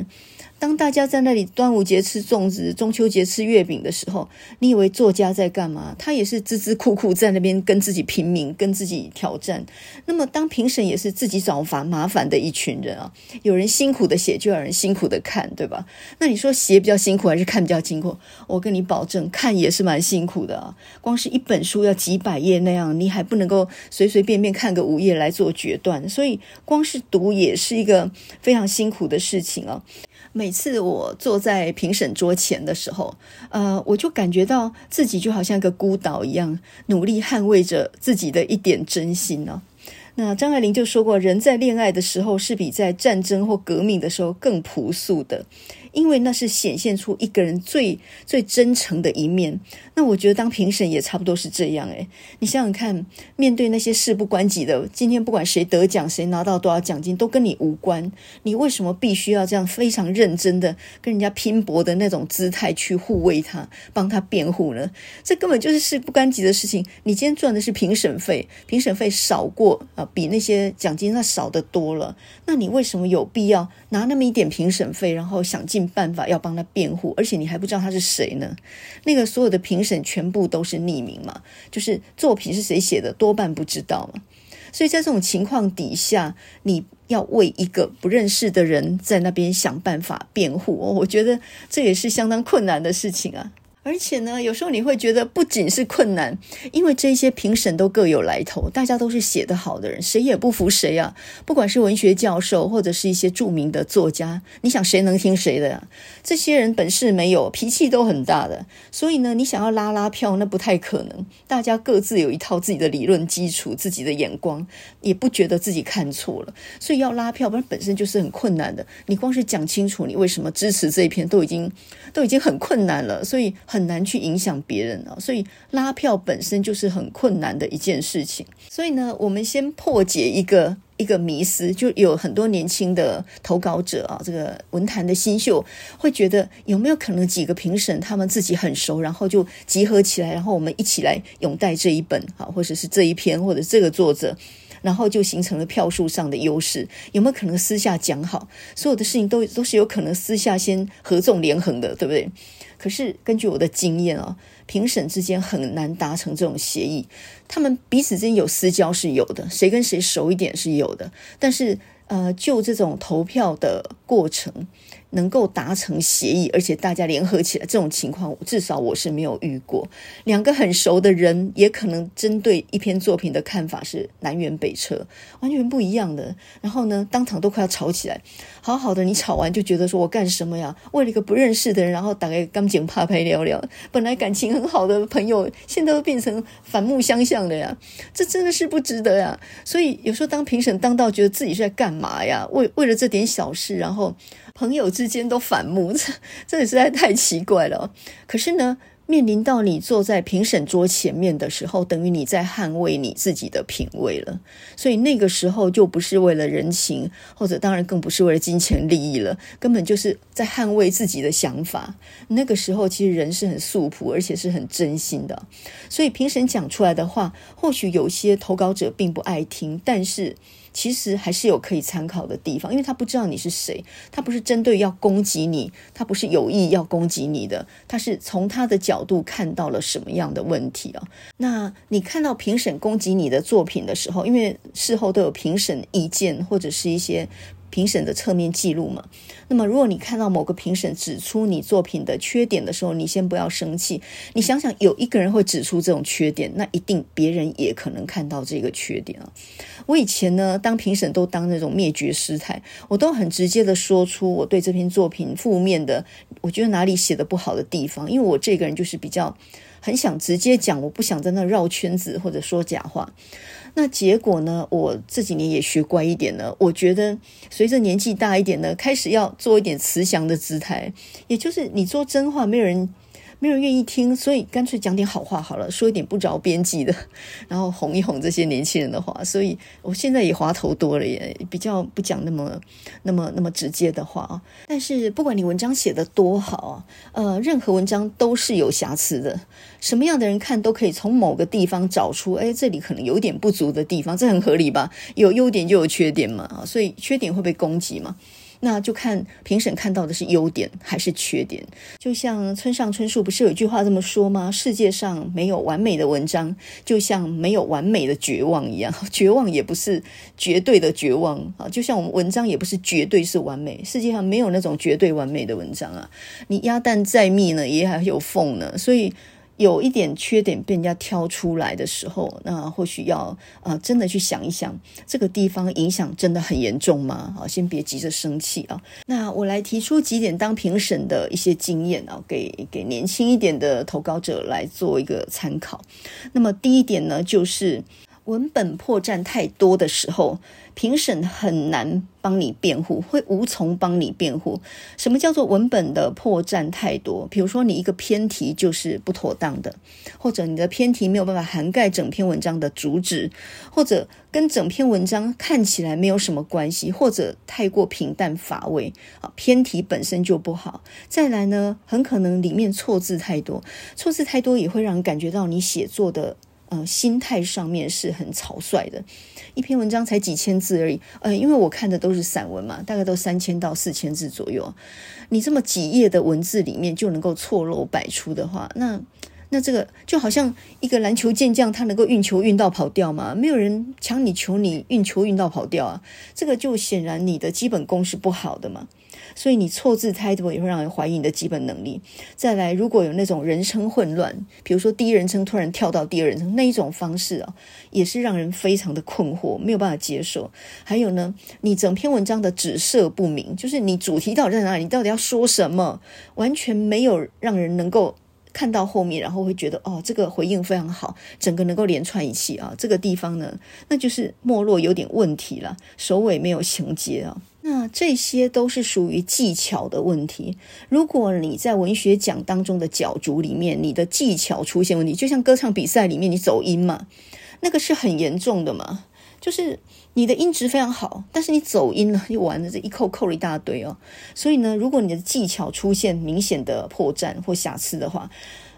当大家在那里端午节吃粽子，中秋节吃月饼的时候，你以为作家在干嘛？他也是孜孜酷酷在那边跟自己拼命，跟自己挑战。那么当评审也是自己找烦麻烦的一群人啊，有人辛苦的写，就有人辛苦的看，对吧？那你说写比较辛苦还是看比较辛苦？我跟你保证，看也是蛮辛苦的啊。光是一本书要几百页那样，你还不能够随随便便看个五页来做决断，所以光是读也是一个非常辛苦的事情啊。每次我坐在评审桌前的时候，呃，我就感觉到自己就好像一个孤岛一样，努力捍卫着自己的一点真心呢、那张爱玲就说过，人在恋爱的时候是比在战争或革命的时候更朴素的。因为那是显现出一个人最最真诚的一面。那我觉得当评审也差不多是这样诶，你想想看，面对那些事不关己的，今天不管谁得奖，谁拿到多少奖金，都跟你无关。你为什么必须要这样非常认真的跟人家拼搏的那种姿态去护卫他，帮他辩护呢？这根本就是事不关己的事情。你今天赚的是评审费，评审费少过啊，比那些奖金那少得多了。那你为什么有必要拿那么一点评审费，然后想尽办法要帮他辩护，而且你还不知道他是谁呢？那个所有的评审全部都是匿名嘛，就是作品是谁写的，多半不知道嘛。所以在这种情况底下，你要为一个不认识的人在那边想办法辩护，我觉得这也是相当困难的事情啊。而且呢，有时候你会觉得不仅是困难，因为这些评审都各有来头，大家都是写得好的人，谁也不服谁啊。不管是文学教授，或者是一些著名的作家，你想谁能听谁的呀？这些人本事没有，脾气都很大的，所以呢，你想要拉拉票，那不太可能。大家各自有一套自己的理论基础，自己的眼光，也不觉得自己看错了，所以要拉票，不然本身就是很困难的。你光是讲清楚你为什么支持这一篇，都已经都已经很困难了，所以很。很难去影响别人啊，所以拉票本身就是很困难的一件事情。所以呢，我们先破解一个一个迷思，就有很多年轻的投稿者啊，这个文坛的新秀会觉得有没有可能几个评审他们自己很熟，然后就集合起来，然后我们一起来拥戴这一本啊，或者是这一篇，或者这个作者。然后就形成了票数上的优势，有没有可能私下讲好？所有的事情都都是有可能私下先合纵连横的，对不对？可是根据我的经验啊，评审之间很难达成这种协议，他们彼此之间有私交是有的，谁跟谁熟一点是有的，但是呃，就这种投票的过程。能够达成协议，而且大家联合起来，这种情况至少我是没有遇过。两个很熟的人，也可能针对一篇作品的看法是南辕北辙，完全不一样的。然后呢，当场都快要吵起来。好好的，你吵完就觉得说我干什么呀？为了一个不认识的人，然后打个钢琴啪拍聊聊，本来感情很好的朋友，现在都变成反目相向的呀！这真的是不值得呀。所以有时候当评审当到觉得自己是在干嘛呀？为为了这点小事，然后。朋友之间都反目，[LAUGHS] 这这也实在太奇怪了。可是呢，面临到你坐在评审桌前面的时候，等于你在捍卫你自己的品味了。所以那个时候就不是为了人情，或者当然更不是为了金钱利益了，根本就是在捍卫自己的想法。那个时候其实人是很素朴，而且是很真心的。所以评审讲出来的话，或许有些投稿者并不爱听，但是。其实还是有可以参考的地方，因为他不知道你是谁，他不是针对要攻击你，他不是有意要攻击你的，他是从他的角度看到了什么样的问题啊？那你看到评审攻击你的作品的时候，因为事后都有评审意见或者是一些。评审的侧面记录嘛，那么如果你看到某个评审指出你作品的缺点的时候，你先不要生气，你想想有一个人会指出这种缺点，那一定别人也可能看到这个缺点啊。我以前呢，当评审都当那种灭绝师太，我都很直接的说出我对这篇作品负面的，我觉得哪里写的不好的地方，因为我这个人就是比较很想直接讲，我不想在那绕圈子或者说假话。那结果呢？我这几年也学乖一点了。我觉得随着年纪大一点呢，开始要做一点慈祥的姿态，也就是你说真话，没有人。没有人愿意听，所以干脆讲点好话好了，说一点不着边际的，[LAUGHS] 然后哄一哄这些年轻人的话。所以我现在也滑头多了，也比较不讲那么、那么、那么直接的话啊。但是不管你文章写得多好啊，呃，任何文章都是有瑕疵的。什么样的人看都可以从某个地方找出，哎，这里可能有点不足的地方，这很合理吧？有优点就有缺点嘛，所以缺点会被攻击嘛。那就看评审看到的是优点还是缺点。就像村上春树不是有一句话这么说吗？世界上没有完美的文章，就像没有完美的绝望一样。[LAUGHS] 绝望也不是绝对的绝望啊，就像我们文章也不是绝对是完美。世界上没有那种绝对完美的文章啊。你鸭蛋再密呢，也还有缝呢。所以。有一点缺点被人家挑出来的时候，那或许要啊、呃，真的去想一想，这个地方影响真的很严重吗？啊，先别急着生气啊。那我来提出几点当评审的一些经验啊，给给年轻一点的投稿者来做一个参考。那么第一点呢，就是。文本破绽太多的时候，评审很难帮你辩护，会无从帮你辩护。什么叫做文本的破绽太多？比如说，你一个偏题就是不妥当的，或者你的偏题没有办法涵盖整篇文章的主旨，或者跟整篇文章看起来没有什么关系，或者太过平淡乏味啊，偏题本身就不好。再来呢，很可能里面错字太多，错字太多也会让人感觉到你写作的。嗯、心态上面是很草率的，一篇文章才几千字而已。呃，因为我看的都是散文嘛，大概都三千到四千字左右。你这么几页的文字里面就能够错漏百出的话，那那这个就好像一个篮球健将，他能够运球运到跑掉吗？没有人抢你球，你运球运到跑掉啊，这个就显然你的基本功是不好的嘛。所以你错字太多也会让人怀疑你的基本能力。再来，如果有那种人称混乱，比如说第一人称突然跳到第二人称那一种方式啊，也是让人非常的困惑，没有办法接受。还有呢，你整篇文章的指涉不明，就是你主题到底在哪里，你到底要说什么，完全没有让人能够看到后面，然后会觉得哦，这个回应非常好，整个能够连串一气啊。这个地方呢，那就是没落有点问题了，首尾没有衔接啊。那这些都是属于技巧的问题。如果你在文学奖当中的角逐里面，你的技巧出现问题，就像歌唱比赛里面你走音嘛，那个是很严重的嘛。就是你的音质非常好，但是你走音了，就完了，这一扣扣了一大堆哦。所以呢，如果你的技巧出现明显的破绽或瑕疵的话，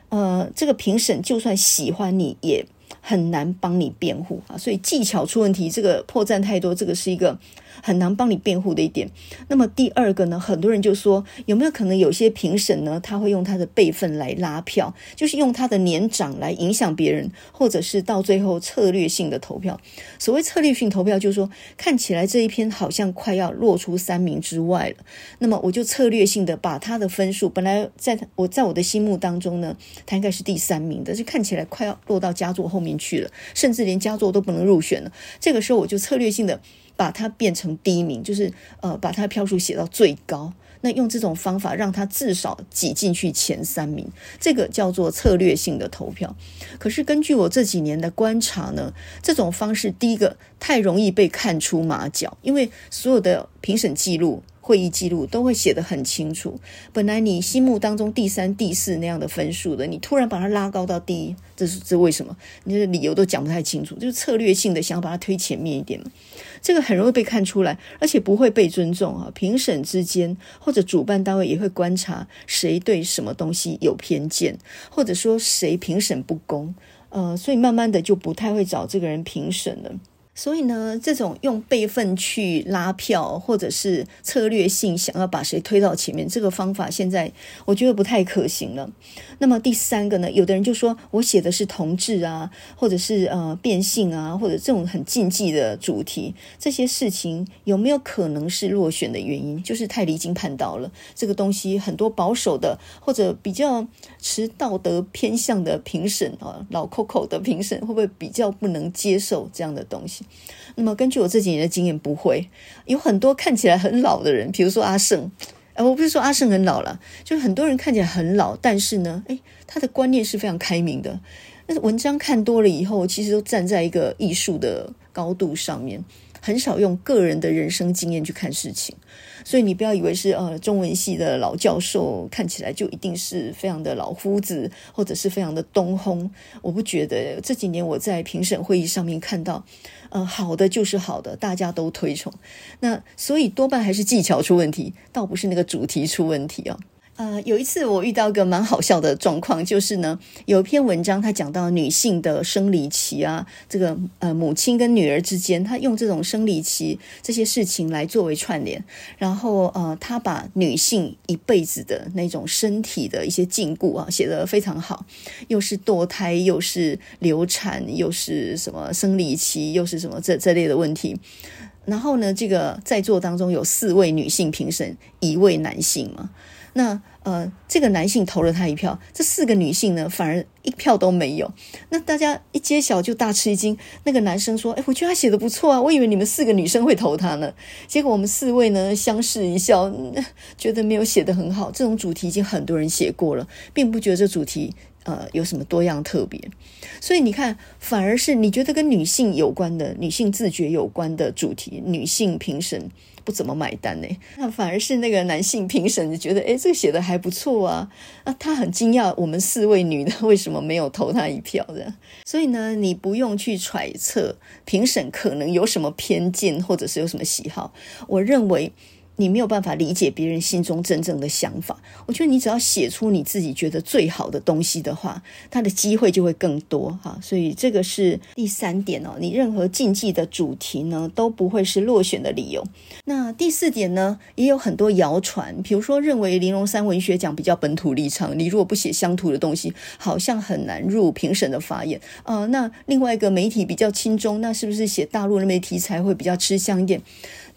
呃，这个评审就算喜欢你也很难帮你辩护啊。所以技巧出问题，这个破绽太多，这个是一个。很难帮你辩护的一点。那么第二个呢，很多人就说，有没有可能有些评审呢，他会用他的辈分来拉票，就是用他的年长来影响别人，或者是到最后策略性的投票。所谓策略性投票，就是说看起来这一篇好像快要落出三名之外了，那么我就策略性的把他的分数，本来在我在我的心目当中呢，他应该是第三名的，就看起来快要落到佳作后面去了，甚至连佳作都不能入选了。这个时候我就策略性的。把它变成第一名，就是呃，把它票数写到最高。那用这种方法让他至少挤进去前三名，这个叫做策略性的投票。可是根据我这几年的观察呢，这种方式第一个太容易被看出马脚，因为所有的评审记录。会议记录都会写得很清楚。本来你心目当中第三、第四那样的分数的，你突然把它拉高到第一，这是这为什么？你的理由都讲不太清楚，就是策略性的想要把它推前面一点嘛。这个很容易被看出来，而且不会被尊重啊。评审之间或者主办单位也会观察谁对什么东西有偏见，或者说谁评审不公，呃，所以慢慢的就不太会找这个人评审了。所以呢，这种用辈份去拉票，或者是策略性想要把谁推到前面，这个方法现在我觉得不太可行了。那么第三个呢，有的人就说我写的是同志啊，或者是呃变性啊，或者这种很禁忌的主题，这些事情有没有可能是落选的原因？就是太离经叛道了。这个东西很多保守的或者比较持道德偏向的评审啊，老 Coco 的评审会不会比较不能接受这样的东西？那么根据我这几年的经验，不会有很多看起来很老的人，比如说阿胜，哎，我不是说阿胜很老了，就是很多人看起来很老，但是呢，诶，他的观念是非常开明的。那文章看多了以后，其实都站在一个艺术的高度上面，很少用个人的人生经验去看事情。所以你不要以为是呃中文系的老教授，看起来就一定是非常的老夫子，或者是非常的东轰。我不觉得。这几年我在评审会议上面看到，呃，好的就是好的，大家都推崇。那所以多半还是技巧出问题，倒不是那个主题出问题啊。呃，有一次我遇到一个蛮好笑的状况，就是呢，有一篇文章，他讲到女性的生理期啊，这个呃母亲跟女儿之间，他用这种生理期这些事情来作为串联，然后呃，他把女性一辈子的那种身体的一些禁锢啊写得非常好，又是堕胎，又是流产，又是什么生理期，又是什么这这类的问题。然后呢，这个在座当中有四位女性评审，一位男性嘛。那呃，这个男性投了他一票，这四个女性呢，反而一票都没有。那大家一揭晓就大吃一惊。那个男生说：“哎，我觉得他写的不错啊，我以为你们四个女生会投他呢。”结果我们四位呢相视一笑，[LAUGHS] 觉得没有写得很好。这种主题已经很多人写过了，并不觉得这主题。呃，有什么多样特别？所以你看，反而是你觉得跟女性有关的、女性自觉有关的主题，女性评审不怎么买单呢？那反而是那个男性评审就觉得，哎，这个写的还不错啊。那他很惊讶，我们四位女的为什么没有投他一票的？所以呢，你不用去揣测评审可能有什么偏见，或者是有什么喜好。我认为。你没有办法理解别人心中真正的想法。我觉得你只要写出你自己觉得最好的东西的话，他的机会就会更多哈。所以这个是第三点哦。你任何竞技的主题呢，都不会是落选的理由。那第四点呢，也有很多谣传，比如说认为玲珑三文学奖比较本土立场，你如果不写乡土的东西，好像很难入评审的法眼啊。那另外一个媒体比较轻中，那是不是写大陆那边题材会比较吃香一点？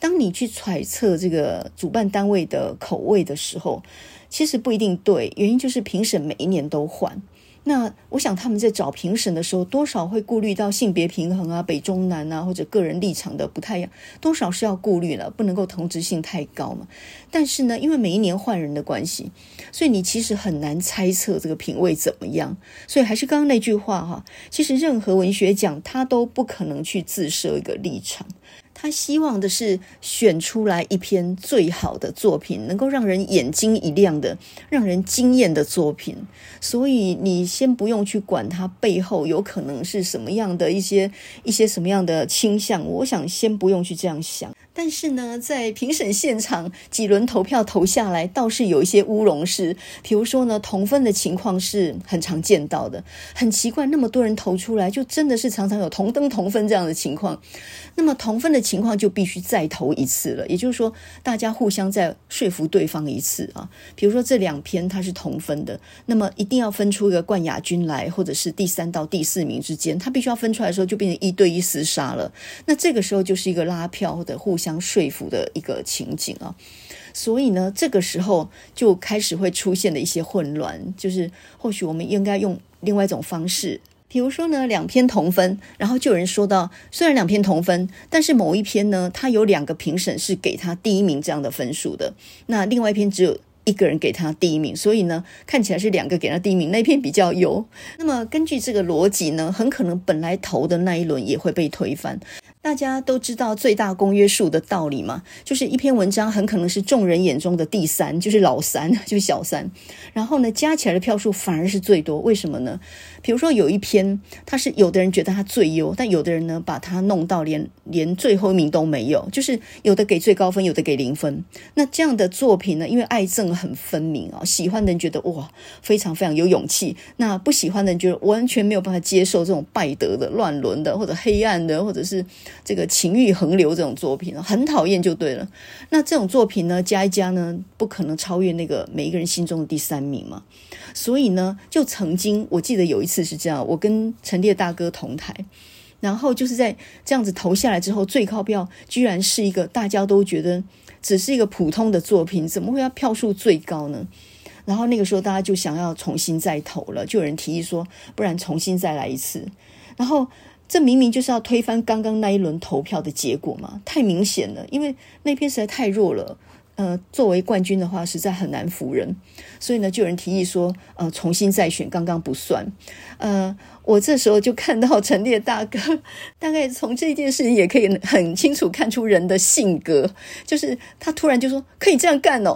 当你去揣测这个主办单位的口味的时候，其实不一定对。原因就是评审每一年都换。那我想他们在找评审的时候，多少会顾虑到性别平衡啊、北中南啊，或者个人立场的不太一样，多少是要顾虑了，不能够同质性太高嘛。但是呢，因为每一年换人的关系，所以你其实很难猜测这个品味怎么样。所以还是刚刚那句话哈，其实任何文学奖它都不可能去自设一个立场。他希望的是选出来一篇最好的作品，能够让人眼睛一亮的、让人惊艳的作品。所以你先不用去管它背后有可能是什么样的一些一些什么样的倾向，我想先不用去这样想。但是呢，在评审现场几轮投票投下来，倒是有一些乌龙事。比如说呢，同分的情况是很常见到的，很奇怪，那么多人投出来，就真的是常常有同登同分这样的情况。那么同分的情况就必须再投一次了，也就是说，大家互相再说服对方一次啊。比如说这两篇它是同分的，那么一定要分出一个冠亚军来，或者是第三到第四名之间，它必须要分出来的时候，就变成一对一厮杀了。那这个时候就是一个拉票的互相。说服的一个情景啊，所以呢，这个时候就开始会出现了一些混乱，就是或许我们应该用另外一种方式，比如说呢，两篇同分，然后就有人说到，虽然两篇同分，但是某一篇呢，他有两个评审是给他第一名这样的分数的，那另外一篇只有一个人给他第一名，所以呢，看起来是两个给他第一名，那篇比较优。那么根据这个逻辑呢，很可能本来投的那一轮也会被推翻。大家都知道最大公约数的道理嘛，就是一篇文章很可能是众人眼中的第三，就是老三，[LAUGHS] 就是小三，然后呢，加起来的票数反而是最多，为什么呢？比如说有一篇，他是有的人觉得他最优，但有的人呢把他弄到连连最后一名都没有，就是有的给最高分，有的给零分。那这样的作品呢，因为爱憎很分明啊，喜欢的人觉得哇非常非常有勇气，那不喜欢的人觉得完全没有办法接受这种败德的、乱伦的或者黑暗的，或者是这个情欲横流这种作品，很讨厌就对了。那这种作品呢，加一加呢，不可能超越那个每一个人心中的第三名嘛。所以呢，就曾经我记得有一次次是这样，我跟陈列大哥同台，然后就是在这样子投下来之后，最高票居然是一个大家都觉得只是一个普通的作品，怎么会要票数最高呢？然后那个时候大家就想要重新再投了，就有人提议说，不然重新再来一次。然后这明明就是要推翻刚刚那一轮投票的结果嘛，太明显了，因为那篇实在太弱了。呃，作为冠军的话，实在很难服人，所以呢，就有人提议说，呃，重新再选，刚刚不算。呃，我这时候就看到陈列大哥，[LAUGHS] 大概从这件事情也可以很清楚看出人的性格，就是他突然就说可以这样干哦。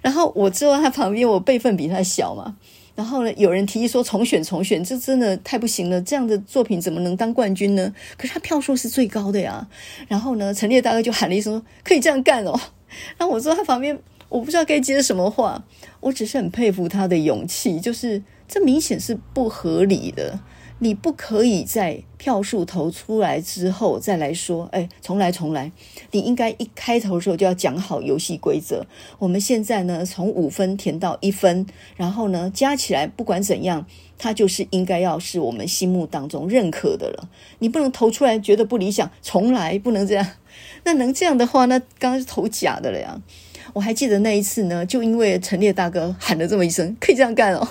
然后我坐在他旁边，我辈分比他小嘛。然后呢，有人提议说重选，重选，这真的太不行了，这样的作品怎么能当冠军呢？可是他票数是最高的呀。然后呢，陈列大哥就喊了一声说可以这样干哦。[LAUGHS] 然后我坐他旁边，我不知道该接什么话。我只是很佩服他的勇气，就是这明显是不合理的。你不可以在票数投出来之后再来说，哎，重来重来。你应该一开头的时候就要讲好游戏规则。我们现在呢，从五分填到一分，然后呢，加起来不管怎样，它就是应该要是我们心目当中认可的了。你不能投出来觉得不理想，重来，不能这样。[LAUGHS] 那能这样的话，那刚刚是投假的了呀。我还记得那一次呢，就因为陈列大哥喊了这么一声，可以这样干哦，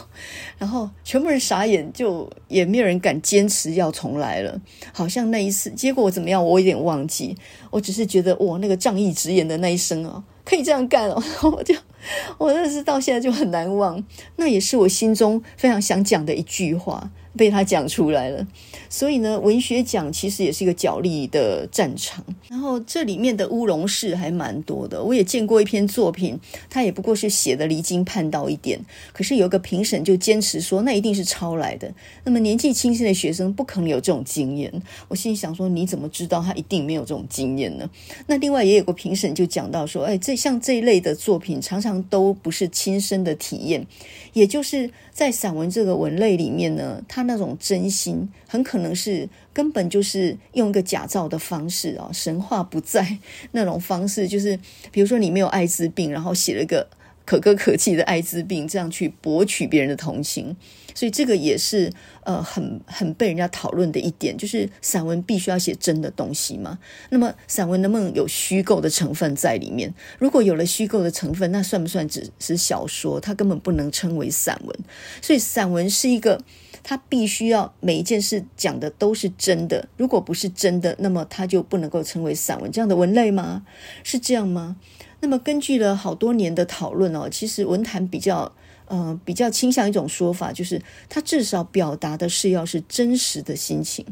然后全部人傻眼，就也没有人敢坚持要重来了。好像那一次结果怎么样，我有点忘记，我只是觉得哇，那个仗义直言的那一声啊，可以这样干哦，[LAUGHS] 我就 [LAUGHS] 我那是到现在就很难忘，那也是我心中非常想讲的一句话。被他讲出来了，所以呢，文学奖其实也是一个角力的战场。然后这里面的乌龙事还蛮多的，我也见过一篇作品，他也不过是写的离经叛道一点，可是有个评审就坚持说那一定是抄来的。那么年纪轻轻的学生不可能有这种经验。我心里想说，你怎么知道他一定没有这种经验呢？那另外也有个评审就讲到说，哎，这像这一类的作品常常都不是亲身的体验，也就是在散文这个文类里面呢，他。那种真心很可能是根本就是用一个假造的方式啊，神话不在那种方式，就是比如说你没有艾滋病，然后写了个可歌可泣的艾滋病，这样去博取别人的同情，所以这个也是呃很很被人家讨论的一点，就是散文必须要写真的东西嘛。那么散文能不能有虚构的成分在里面？如果有了虚构的成分，那算不算只是小说？它根本不能称为散文。所以散文是一个。他必须要每一件事讲的都是真的，如果不是真的，那么他就不能够称为散文这样的文类吗？是这样吗？那么根据了好多年的讨论哦，其实文坛比较呃比较倾向一种说法，就是他至少表达的是要是真实的心情，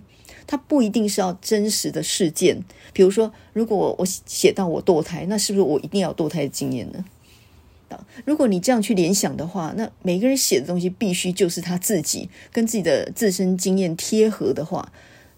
他不一定是要真实的事件。比如说，如果我写到我堕胎，那是不是我一定要堕胎的经验呢？啊如果你这样去联想的话，那每个人写的东西必须就是他自己跟自己的自身经验贴合的话，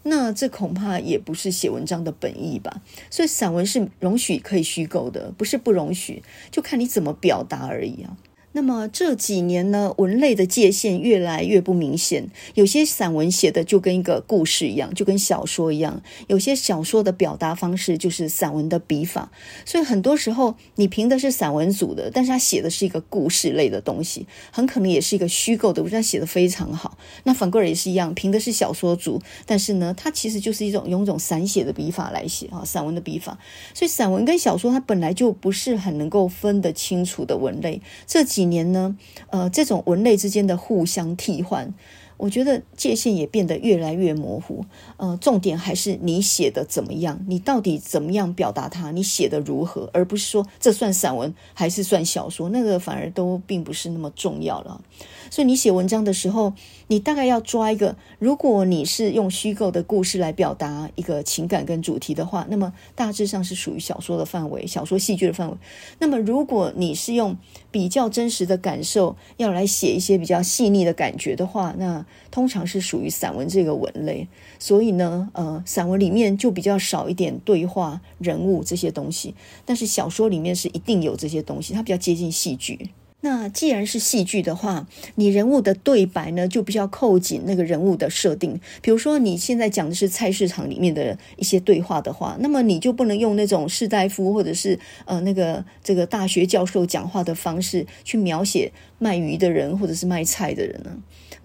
那这恐怕也不是写文章的本意吧。所以散文是容许可以虚构的，不是不容许，就看你怎么表达而已啊。那么这几年呢，文类的界限越来越不明显。有些散文写的就跟一个故事一样，就跟小说一样；有些小说的表达方式就是散文的笔法。所以很多时候你评的是散文组的，但是他写的是一个故事类的东西，很可能也是一个虚构的，但他写的非常好。那反过来也是一样，评的是小说组，但是呢，它其实就是一种用一种散写的笔法来写啊，散文的笔法。所以散文跟小说它本来就不是很能够分得清楚的文类。这几年呢，呃，这种文类之间的互相替换，我觉得界限也变得越来越模糊。呃，重点还是你写的怎么样，你到底怎么样表达它，你写的如何，而不是说这算散文还是算小说，那个反而都并不是那么重要了。所以你写文章的时候，你大概要抓一个，如果你是用虚构的故事来表达一个情感跟主题的话，那么大致上是属于小说的范围，小说戏剧的范围。那么如果你是用比较真实的感受要来写一些比较细腻的感觉的话，那通常是属于散文这个文类。所以呢，呃，散文里面就比较少一点对话、人物这些东西，但是小说里面是一定有这些东西，它比较接近戏剧。那既然是戏剧的话，你人物的对白呢，就比较扣紧那个人物的设定。比如说你现在讲的是菜市场里面的一些对话的话，那么你就不能用那种士大夫或者是呃那个这个大学教授讲话的方式去描写卖鱼的人或者是卖菜的人呢。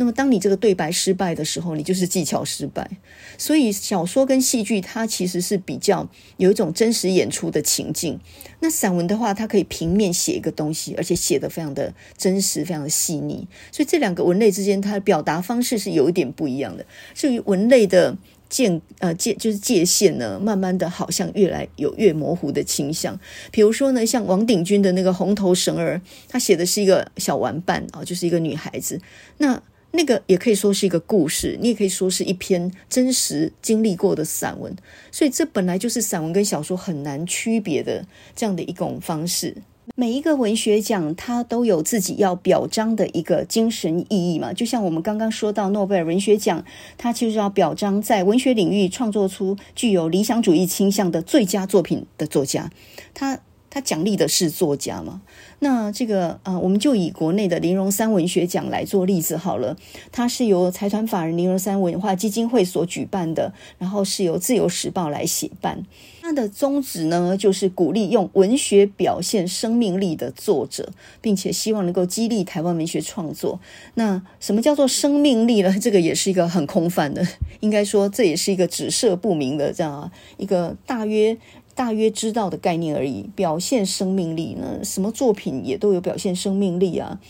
那么，当你这个对白失败的时候，你就是技巧失败。所以，小说跟戏剧它其实是比较有一种真实演出的情境。那散文的话，它可以平面写一个东西，而且写得非常的真实，非常的细腻。所以，这两个文类之间，它的表达方式是有一点不一样的。至于文类的界呃界就是界限呢，慢慢的好像越来有越模糊的倾向。比如说呢，像王鼎钧的那个《红头绳儿》，他写的是一个小玩伴啊，就是一个女孩子。那那个也可以说是一个故事，你也可以说是一篇真实经历过的散文，所以这本来就是散文跟小说很难区别的这样的一种方式。每一个文学奖，它都有自己要表彰的一个精神意义嘛，就像我们刚刚说到诺贝尔文学奖，它其实要表彰在文学领域创作出具有理想主义倾向的最佳作品的作家，他。他奖励的是作家嘛。那这个啊、呃，我们就以国内的林荣三文学奖来做例子好了。它是由财团法人林荣三文化基金会所举办的，然后是由自由时报来协办。它的宗旨呢，就是鼓励用文学表现生命力的作者，并且希望能够激励台湾文学创作。那什么叫做生命力呢？这个也是一个很空泛的，应该说这也是一个指涉不明的这样，一个大约大约知道的概念而已。表现生命力呢，什么作品也都有表现生命力啊。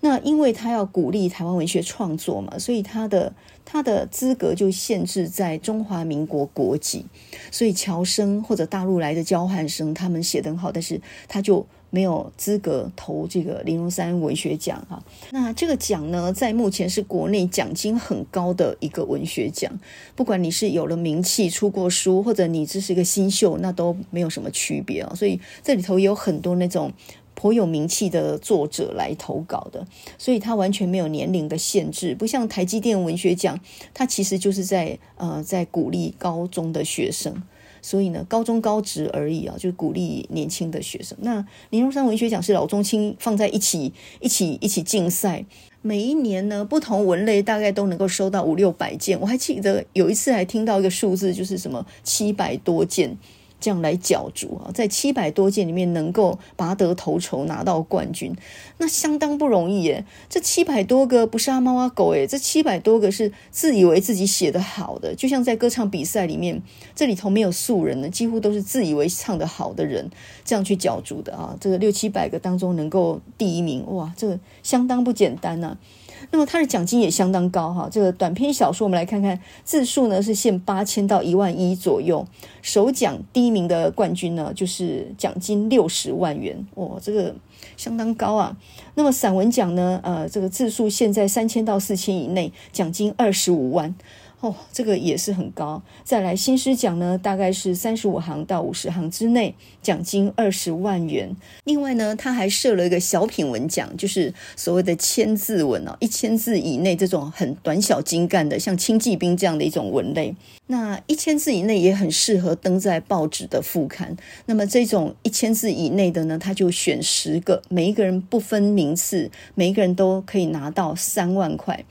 那因为他要鼓励台湾文学创作嘛，所以他的他的资格就限制在中华民国国籍。所以侨生或者大陆来的交换生，他们写得很好，但是他就没有资格投这个林荣三文学奖哈。那这个奖呢，在目前是国内奖金很高的一个文学奖，不管你是有了名气、出过书，或者你只是一个新秀，那都没有什么区别啊。所以这里头有很多那种。颇有名气的作者来投稿的，所以他完全没有年龄的限制，不像台积电文学奖，它其实就是在呃在鼓励高中的学生，所以呢高中高职而已啊，就鼓励年轻的学生。那林荣山文学奖是老中青放在一起一起一起竞赛，每一年呢不同文类大概都能够收到五六百件，我还记得有一次还听到一个数字，就是什么七百多件。这样来角逐啊，在七百多件里面能够拔得头筹拿到冠军，那相当不容易耶。这七百多个不是阿猫阿狗诶，这七百多个是自以为自己写得好的，就像在歌唱比赛里面，这里头没有素人呢，几乎都是自以为唱得好的人这样去角逐的啊。这个六七百个当中能够第一名，哇，这个相当不简单呐。那么它的奖金也相当高哈，这个短篇小说我们来看看字数呢是限八千到一万一左右，首奖第一名的冠军呢就是奖金六十万元，哇，这个相当高啊。那么散文奖呢，呃，这个字数限在三千到四千以内，奖金二十五万。哦，这个也是很高。再来新诗奖呢，大概是三十五行到五十行之内，奖金二十万元。另外呢，他还设了一个小品文奖，就是所谓的千字文哦，一千字以内这种很短小精干的，像《轻骑兵》这样的一种文类。那一千字以内也很适合登在报纸的副刊。那么这种一千字以内的呢，他就选十个，每一个人不分名次，每一个人都可以拿到三万块。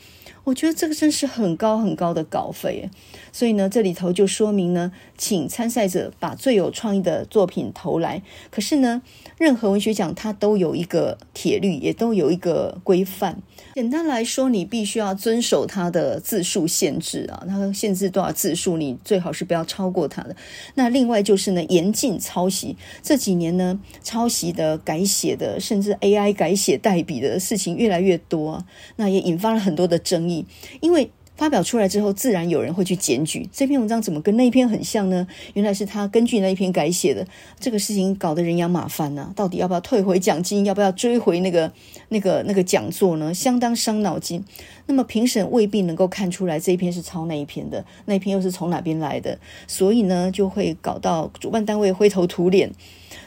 我觉得这个真是很高很高的稿费，所以呢，这里头就说明呢，请参赛者把最有创意的作品投来。可是呢，任何文学奖它都有一个铁律，也都有一个规范。简单来说，你必须要遵守它的字数限制啊，它限制多少字数，你最好是不要超过它的。那另外就是呢，严禁抄袭。这几年呢，抄袭的、改写的，甚至 AI 改写代笔的事情越来越多，那也引发了很多的争议。因为发表出来之后，自然有人会去检举这篇文章怎么跟那一篇很像呢？原来是他根据那一篇改写的，这个事情搞得人仰马翻呐、到底要不要退回奖金？要不要追回那个那个那个讲座呢？相当伤脑筋。那么评审未必能够看出来这一篇是抄那一篇的，那一篇又是从哪边来的，所以呢就会搞到主办单位灰头土脸。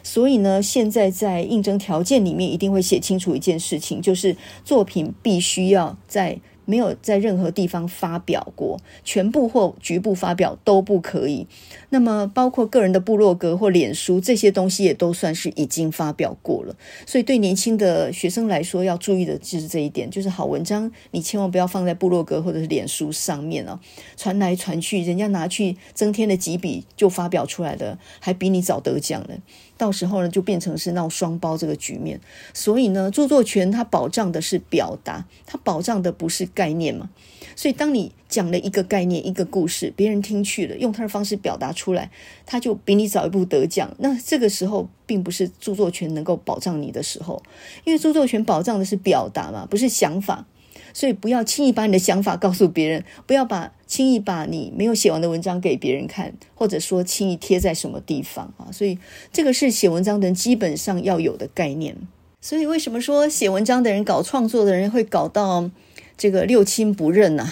所以呢，现在在应征条件里面一定会写清楚一件事情，就是作品必须要在。没有在任何地方发表过，全部或局部发表都不可以。那么，包括个人的部落格或脸书这些东西，也都算是已经发表过了。所以，对年轻的学生来说，要注意的就是这一点，就是好文章你千万不要放在部落格或者是脸书上面哦，传来传去，人家拿去增添了几笔就发表出来的，还比你早得奖呢。到时候呢，就变成是闹双包这个局面。所以呢，著作权它保障的是表达，它保障的不是概念嘛。所以当你讲了一个概念、一个故事，别人听去了，用他的方式表达出来，他就比你早一步得奖。那这个时候，并不是著作权能够保障你的时候，因为著作权保障的是表达嘛，不是想法。所以不要轻易把你的想法告诉别人，不要把轻易把你没有写完的文章给别人看，或者说轻易贴在什么地方啊。所以这个是写文章的人基本上要有的概念。所以为什么说写文章的人搞创作的人会搞到这个六亲不认呢？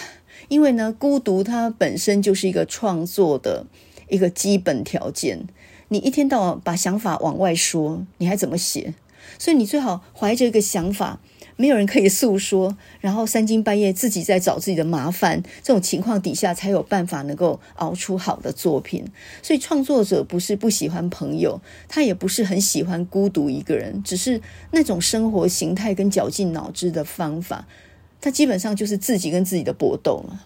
因为呢，孤独它本身就是一个创作的一个基本条件。你一天到晚把想法往外说，你还怎么写？所以你最好怀着一个想法。没有人可以诉说，然后三更半夜自己在找自己的麻烦，这种情况底下才有办法能够熬出好的作品。所以创作者不是不喜欢朋友，他也不是很喜欢孤独一个人，只是那种生活形态跟绞尽脑汁的方法，他基本上就是自己跟自己的搏斗嘛。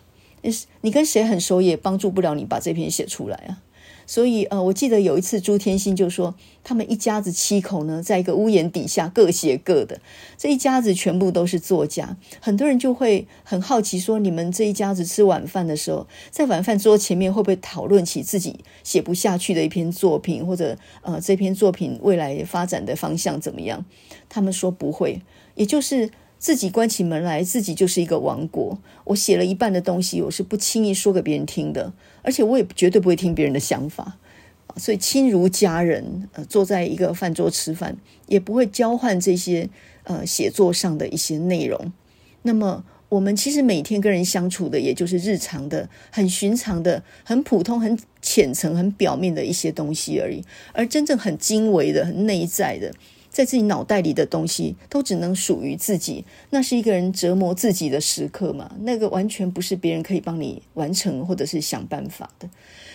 你跟谁很熟也帮助不了你把这篇写出来啊。所以，呃，我记得有一次朱天心就说，他们一家子七口呢，在一个屋檐底下各写各的。这一家子全部都是作家，很多人就会很好奇说，你们这一家子吃晚饭的时候，在晚饭桌前面会不会讨论起自己写不下去的一篇作品，或者呃，这篇作品未来发展的方向怎么样？他们说不会，也就是。自己关起门来，自己就是一个王国。我写了一半的东西，我是不轻易说给别人听的，而且我也绝对不会听别人的想法。所以亲如家人，呃，坐在一个饭桌吃饭，也不会交换这些呃写作上的一些内容。那么，我们其实每天跟人相处的，也就是日常的、很寻常的、很普通、很浅层、很表面的一些东西而已。而真正很精微的、很内在的。在自己脑袋里的东西都只能属于自己，那是一个人折磨自己的时刻嘛？那个完全不是别人可以帮你完成或者是想办法的。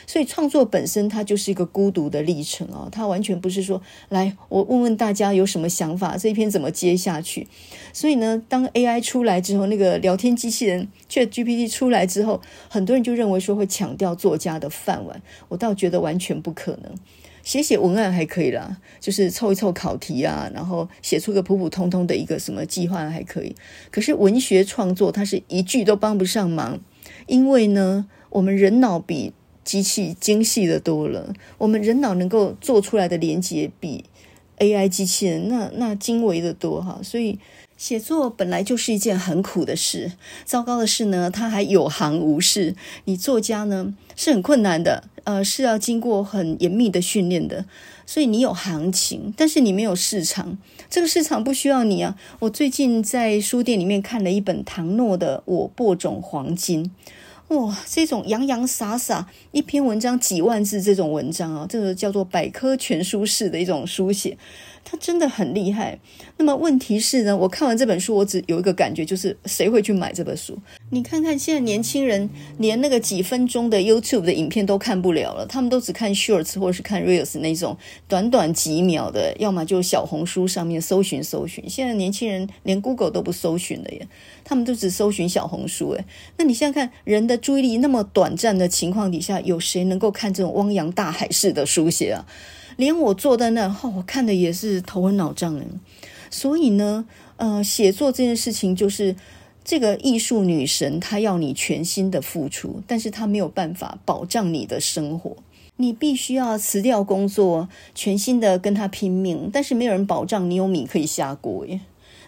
所以创作本身它就是一个孤独的历程哦，它完全不是说来我问问大家有什么想法，这一篇怎么接下去。所以呢，当 AI 出来之后，那个聊天机器人 ChatGPT 出来之后，很多人就认为说会抢掉作家的饭碗，我倒觉得完全不可能。写写文案还可以啦，就是凑一凑考题啊，然后写出个普普通通的一个什么计划还可以。可是文学创作，它是一句都帮不上忙，因为呢，我们人脑比机器精细的多了，我们人脑能够做出来的连接比 AI 机器人那那精微的多哈，所以。写作本来就是一件很苦的事，糟糕的是呢，它还有行无市。你作家呢是很困难的，呃，是要经过很严密的训练的。所以你有行情，但是你没有市场，这个市场不需要你啊。我最近在书店里面看了一本唐诺的《我播种黄金》。哇，这种洋洋洒洒一篇文章几万字这种文章啊，这个叫做百科全书式的一种书写，他真的很厉害。那么问题是呢，我看完这本书，我只有一个感觉，就是谁会去买这本书？你看看现在年轻人连那个几分钟的 YouTube 的影片都看不了了，他们都只看 Shorts 或者是看 Reels 那种短短几秒的，要么就小红书上面搜寻搜寻。现在年轻人连 Google 都不搜寻了耶，他们都只搜寻小红书。诶，那你现在看人的。注意力那么短暂的情况底下，有谁能够看这种汪洋大海式的书写啊？连我坐在那，哦，我看的也是头昏脑胀的。所以呢，呃，写作这件事情就是这个艺术女神，她要你全心的付出，但是她没有办法保障你的生活，你必须要辞掉工作，全心的跟她拼命，但是没有人保障你有米可以下锅耶。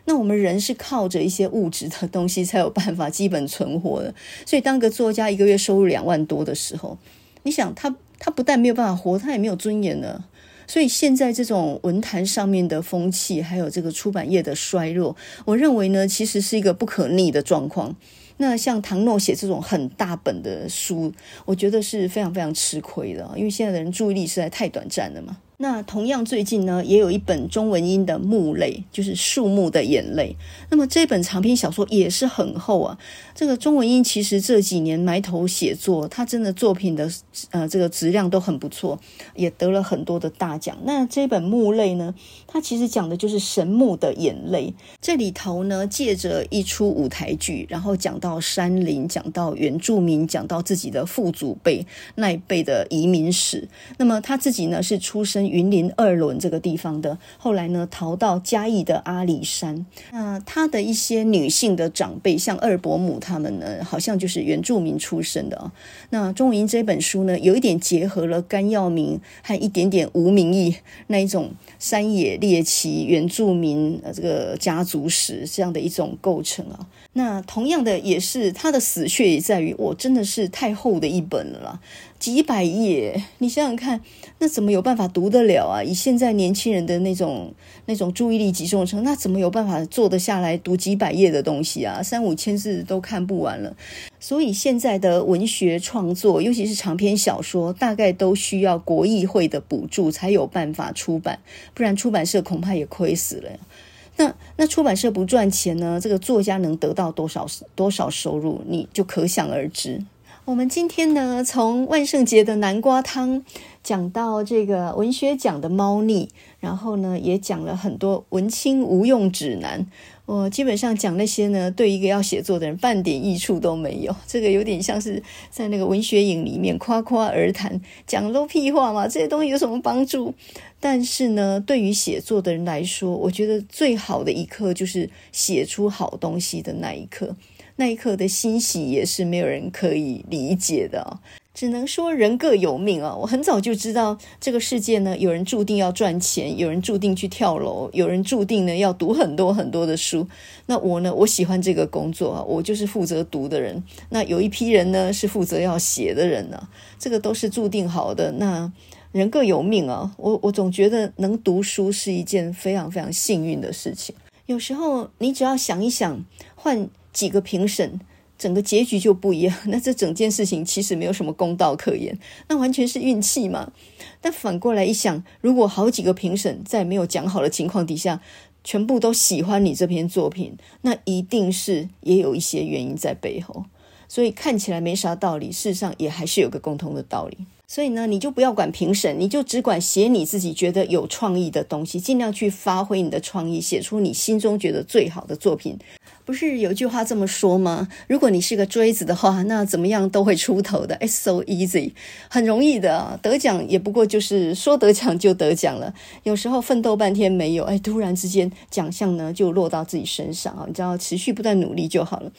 那我们人是靠着一些物质的东西才有办法基本存活的，所以当个作家一个月收入两万多的时候，你想他他不但没有办法活，他也没有尊严了。所以现在这种文坛上面的风气，还有这个出版业的衰落，我认为呢，其实是一个不可逆的状况。那像唐诺写这种很大本的书，我觉得是非常非常吃亏的，因为现在的人注意力实在太短暂了嘛。那同样最近呢，也有一本中文音的木泪，就是树木的眼泪。那么这本长篇小说也是很厚啊。这个中文音其实这几年埋头写作，他真的作品的呃这个质量都很不错，也得了很多的大奖。那这本木泪呢，它其实讲的就是神木的眼泪。这里头呢，借着一出舞台剧，然后讲到山林，讲到原住民，讲到自己的父祖辈那一辈的移民史。那么他自己呢，是出生云林二仑这个地方的，后来呢逃到嘉义的阿里山。那他的一些女性的长辈，像二伯母他们呢，好像就是原住民出身的啊。那钟文英这本书呢，有一点结合了甘耀明和一点点吴明义那一种山野猎奇原住民呃这个家族史这样的一种构成啊。那同样的也是他的死穴也在于，我真的是太厚的一本了啦。几百页，你想想看，那怎么有办法读得了啊？以现在年轻人的那种那种注意力集中程度，那怎么有办法坐得下来读几百页的东西啊？三五千字都看不完了。所以现在的文学创作，尤其是长篇小说，大概都需要国议会的补助才有办法出版，不然出版社恐怕也亏死了。那那出版社不赚钱呢？这个作家能得到多少多少收入，你就可想而知。我们今天呢，从万圣节的南瓜汤讲到这个文学奖的猫腻，然后呢，也讲了很多文青无用指南。我基本上讲那些呢，对一个要写作的人半点益处都没有。这个有点像是在那个文学影里面夸夸而谈，讲都屁话嘛，这些东西有什么帮助？但是呢，对于写作的人来说，我觉得最好的一刻就是写出好东西的那一刻。那一刻的欣喜也是没有人可以理解的哦，只能说人各有命啊。我很早就知道这个世界呢，有人注定要赚钱，有人注定去跳楼，有人注定呢要读很多很多的书。那我呢，我喜欢这个工作啊，我就是负责读的人。那有一批人呢，是负责要写的人呢，这个都是注定好的。那人各有命啊，我我总觉得能读书是一件非常非常幸运的事情。有时候你只要想一想，换。几个评审，整个结局就不一样。[LAUGHS] 那这整件事情其实没有什么公道可言，那完全是运气嘛。但反过来一想，如果好几个评审在没有讲好的情况底下，全部都喜欢你这篇作品，那一定是也有一些原因在背后。所以看起来没啥道理，事实上也还是有个共同的道理。所以呢，你就不要管评审，你就只管写你自己觉得有创意的东西，尽量去发挥你的创意，写出你心中觉得最好的作品。不是有句话这么说吗？如果你是个锥子的话，那怎么样都会出头的。It's so easy，很容易的，得奖也不过就是说得奖就得奖了。有时候奋斗半天没有，哎，突然之间奖项呢就落到自己身上啊！你知道，持续不断努力就好了。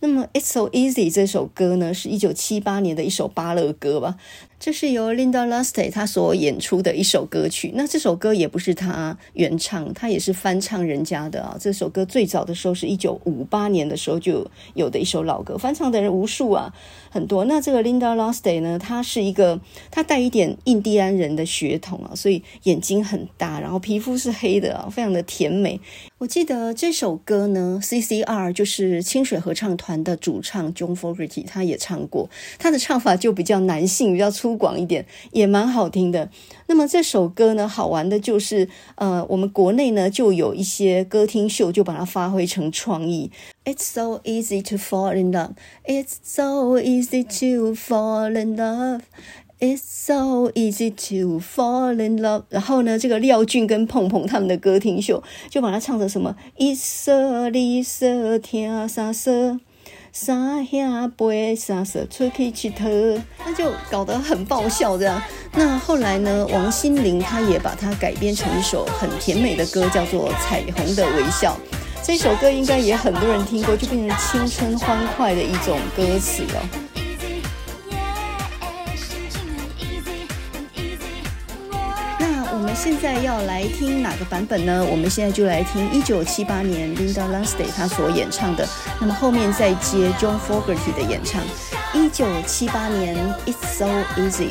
那么，It's so easy 这首歌呢，是一九七八年的一首巴乐歌吧？这是由 Linda Lustig 她所演出的一首歌曲。那这首歌也不是她原唱，她也是翻唱人家的啊。这首歌最早的时候是一九五八年的时候就有的一首老歌，翻唱的人无数啊，很多。那这个 Linda l o s t a y 呢，她是一个，她带一点印第安人的血统啊，所以眼睛很大，然后皮肤是黑的啊，非常的甜美。我记得这首歌呢，CCR 就是清水合唱团的主唱 John Fogerty，他也唱过，他的唱法就比较男性，比较粗犷一点，也蛮好听的。那么这首歌呢，好玩的就是，呃，我们国内呢就有一些歌厅秀，就把它发挥成创意。It's so easy to fall in love. It's so easy to fall in love. It's so easy to fall in love。然后呢，这个廖俊跟碰碰他们的歌厅秀就把它唱成什么？一色二色听三色，三兄妹三色出去佚佗，那就搞得很爆笑这样。那后来呢，王心凌她也把它改编成一首很甜美的歌，叫做《彩虹的微笑》。这首歌应该也很多人听过，就变成青春欢快的一种歌词了。现在要来听哪个版本呢？我们现在就来听一九七八年 Linda Lustig 她所演唱的，那么后面再接 John Fogerty 的演唱。一九七八年，It's So Easy。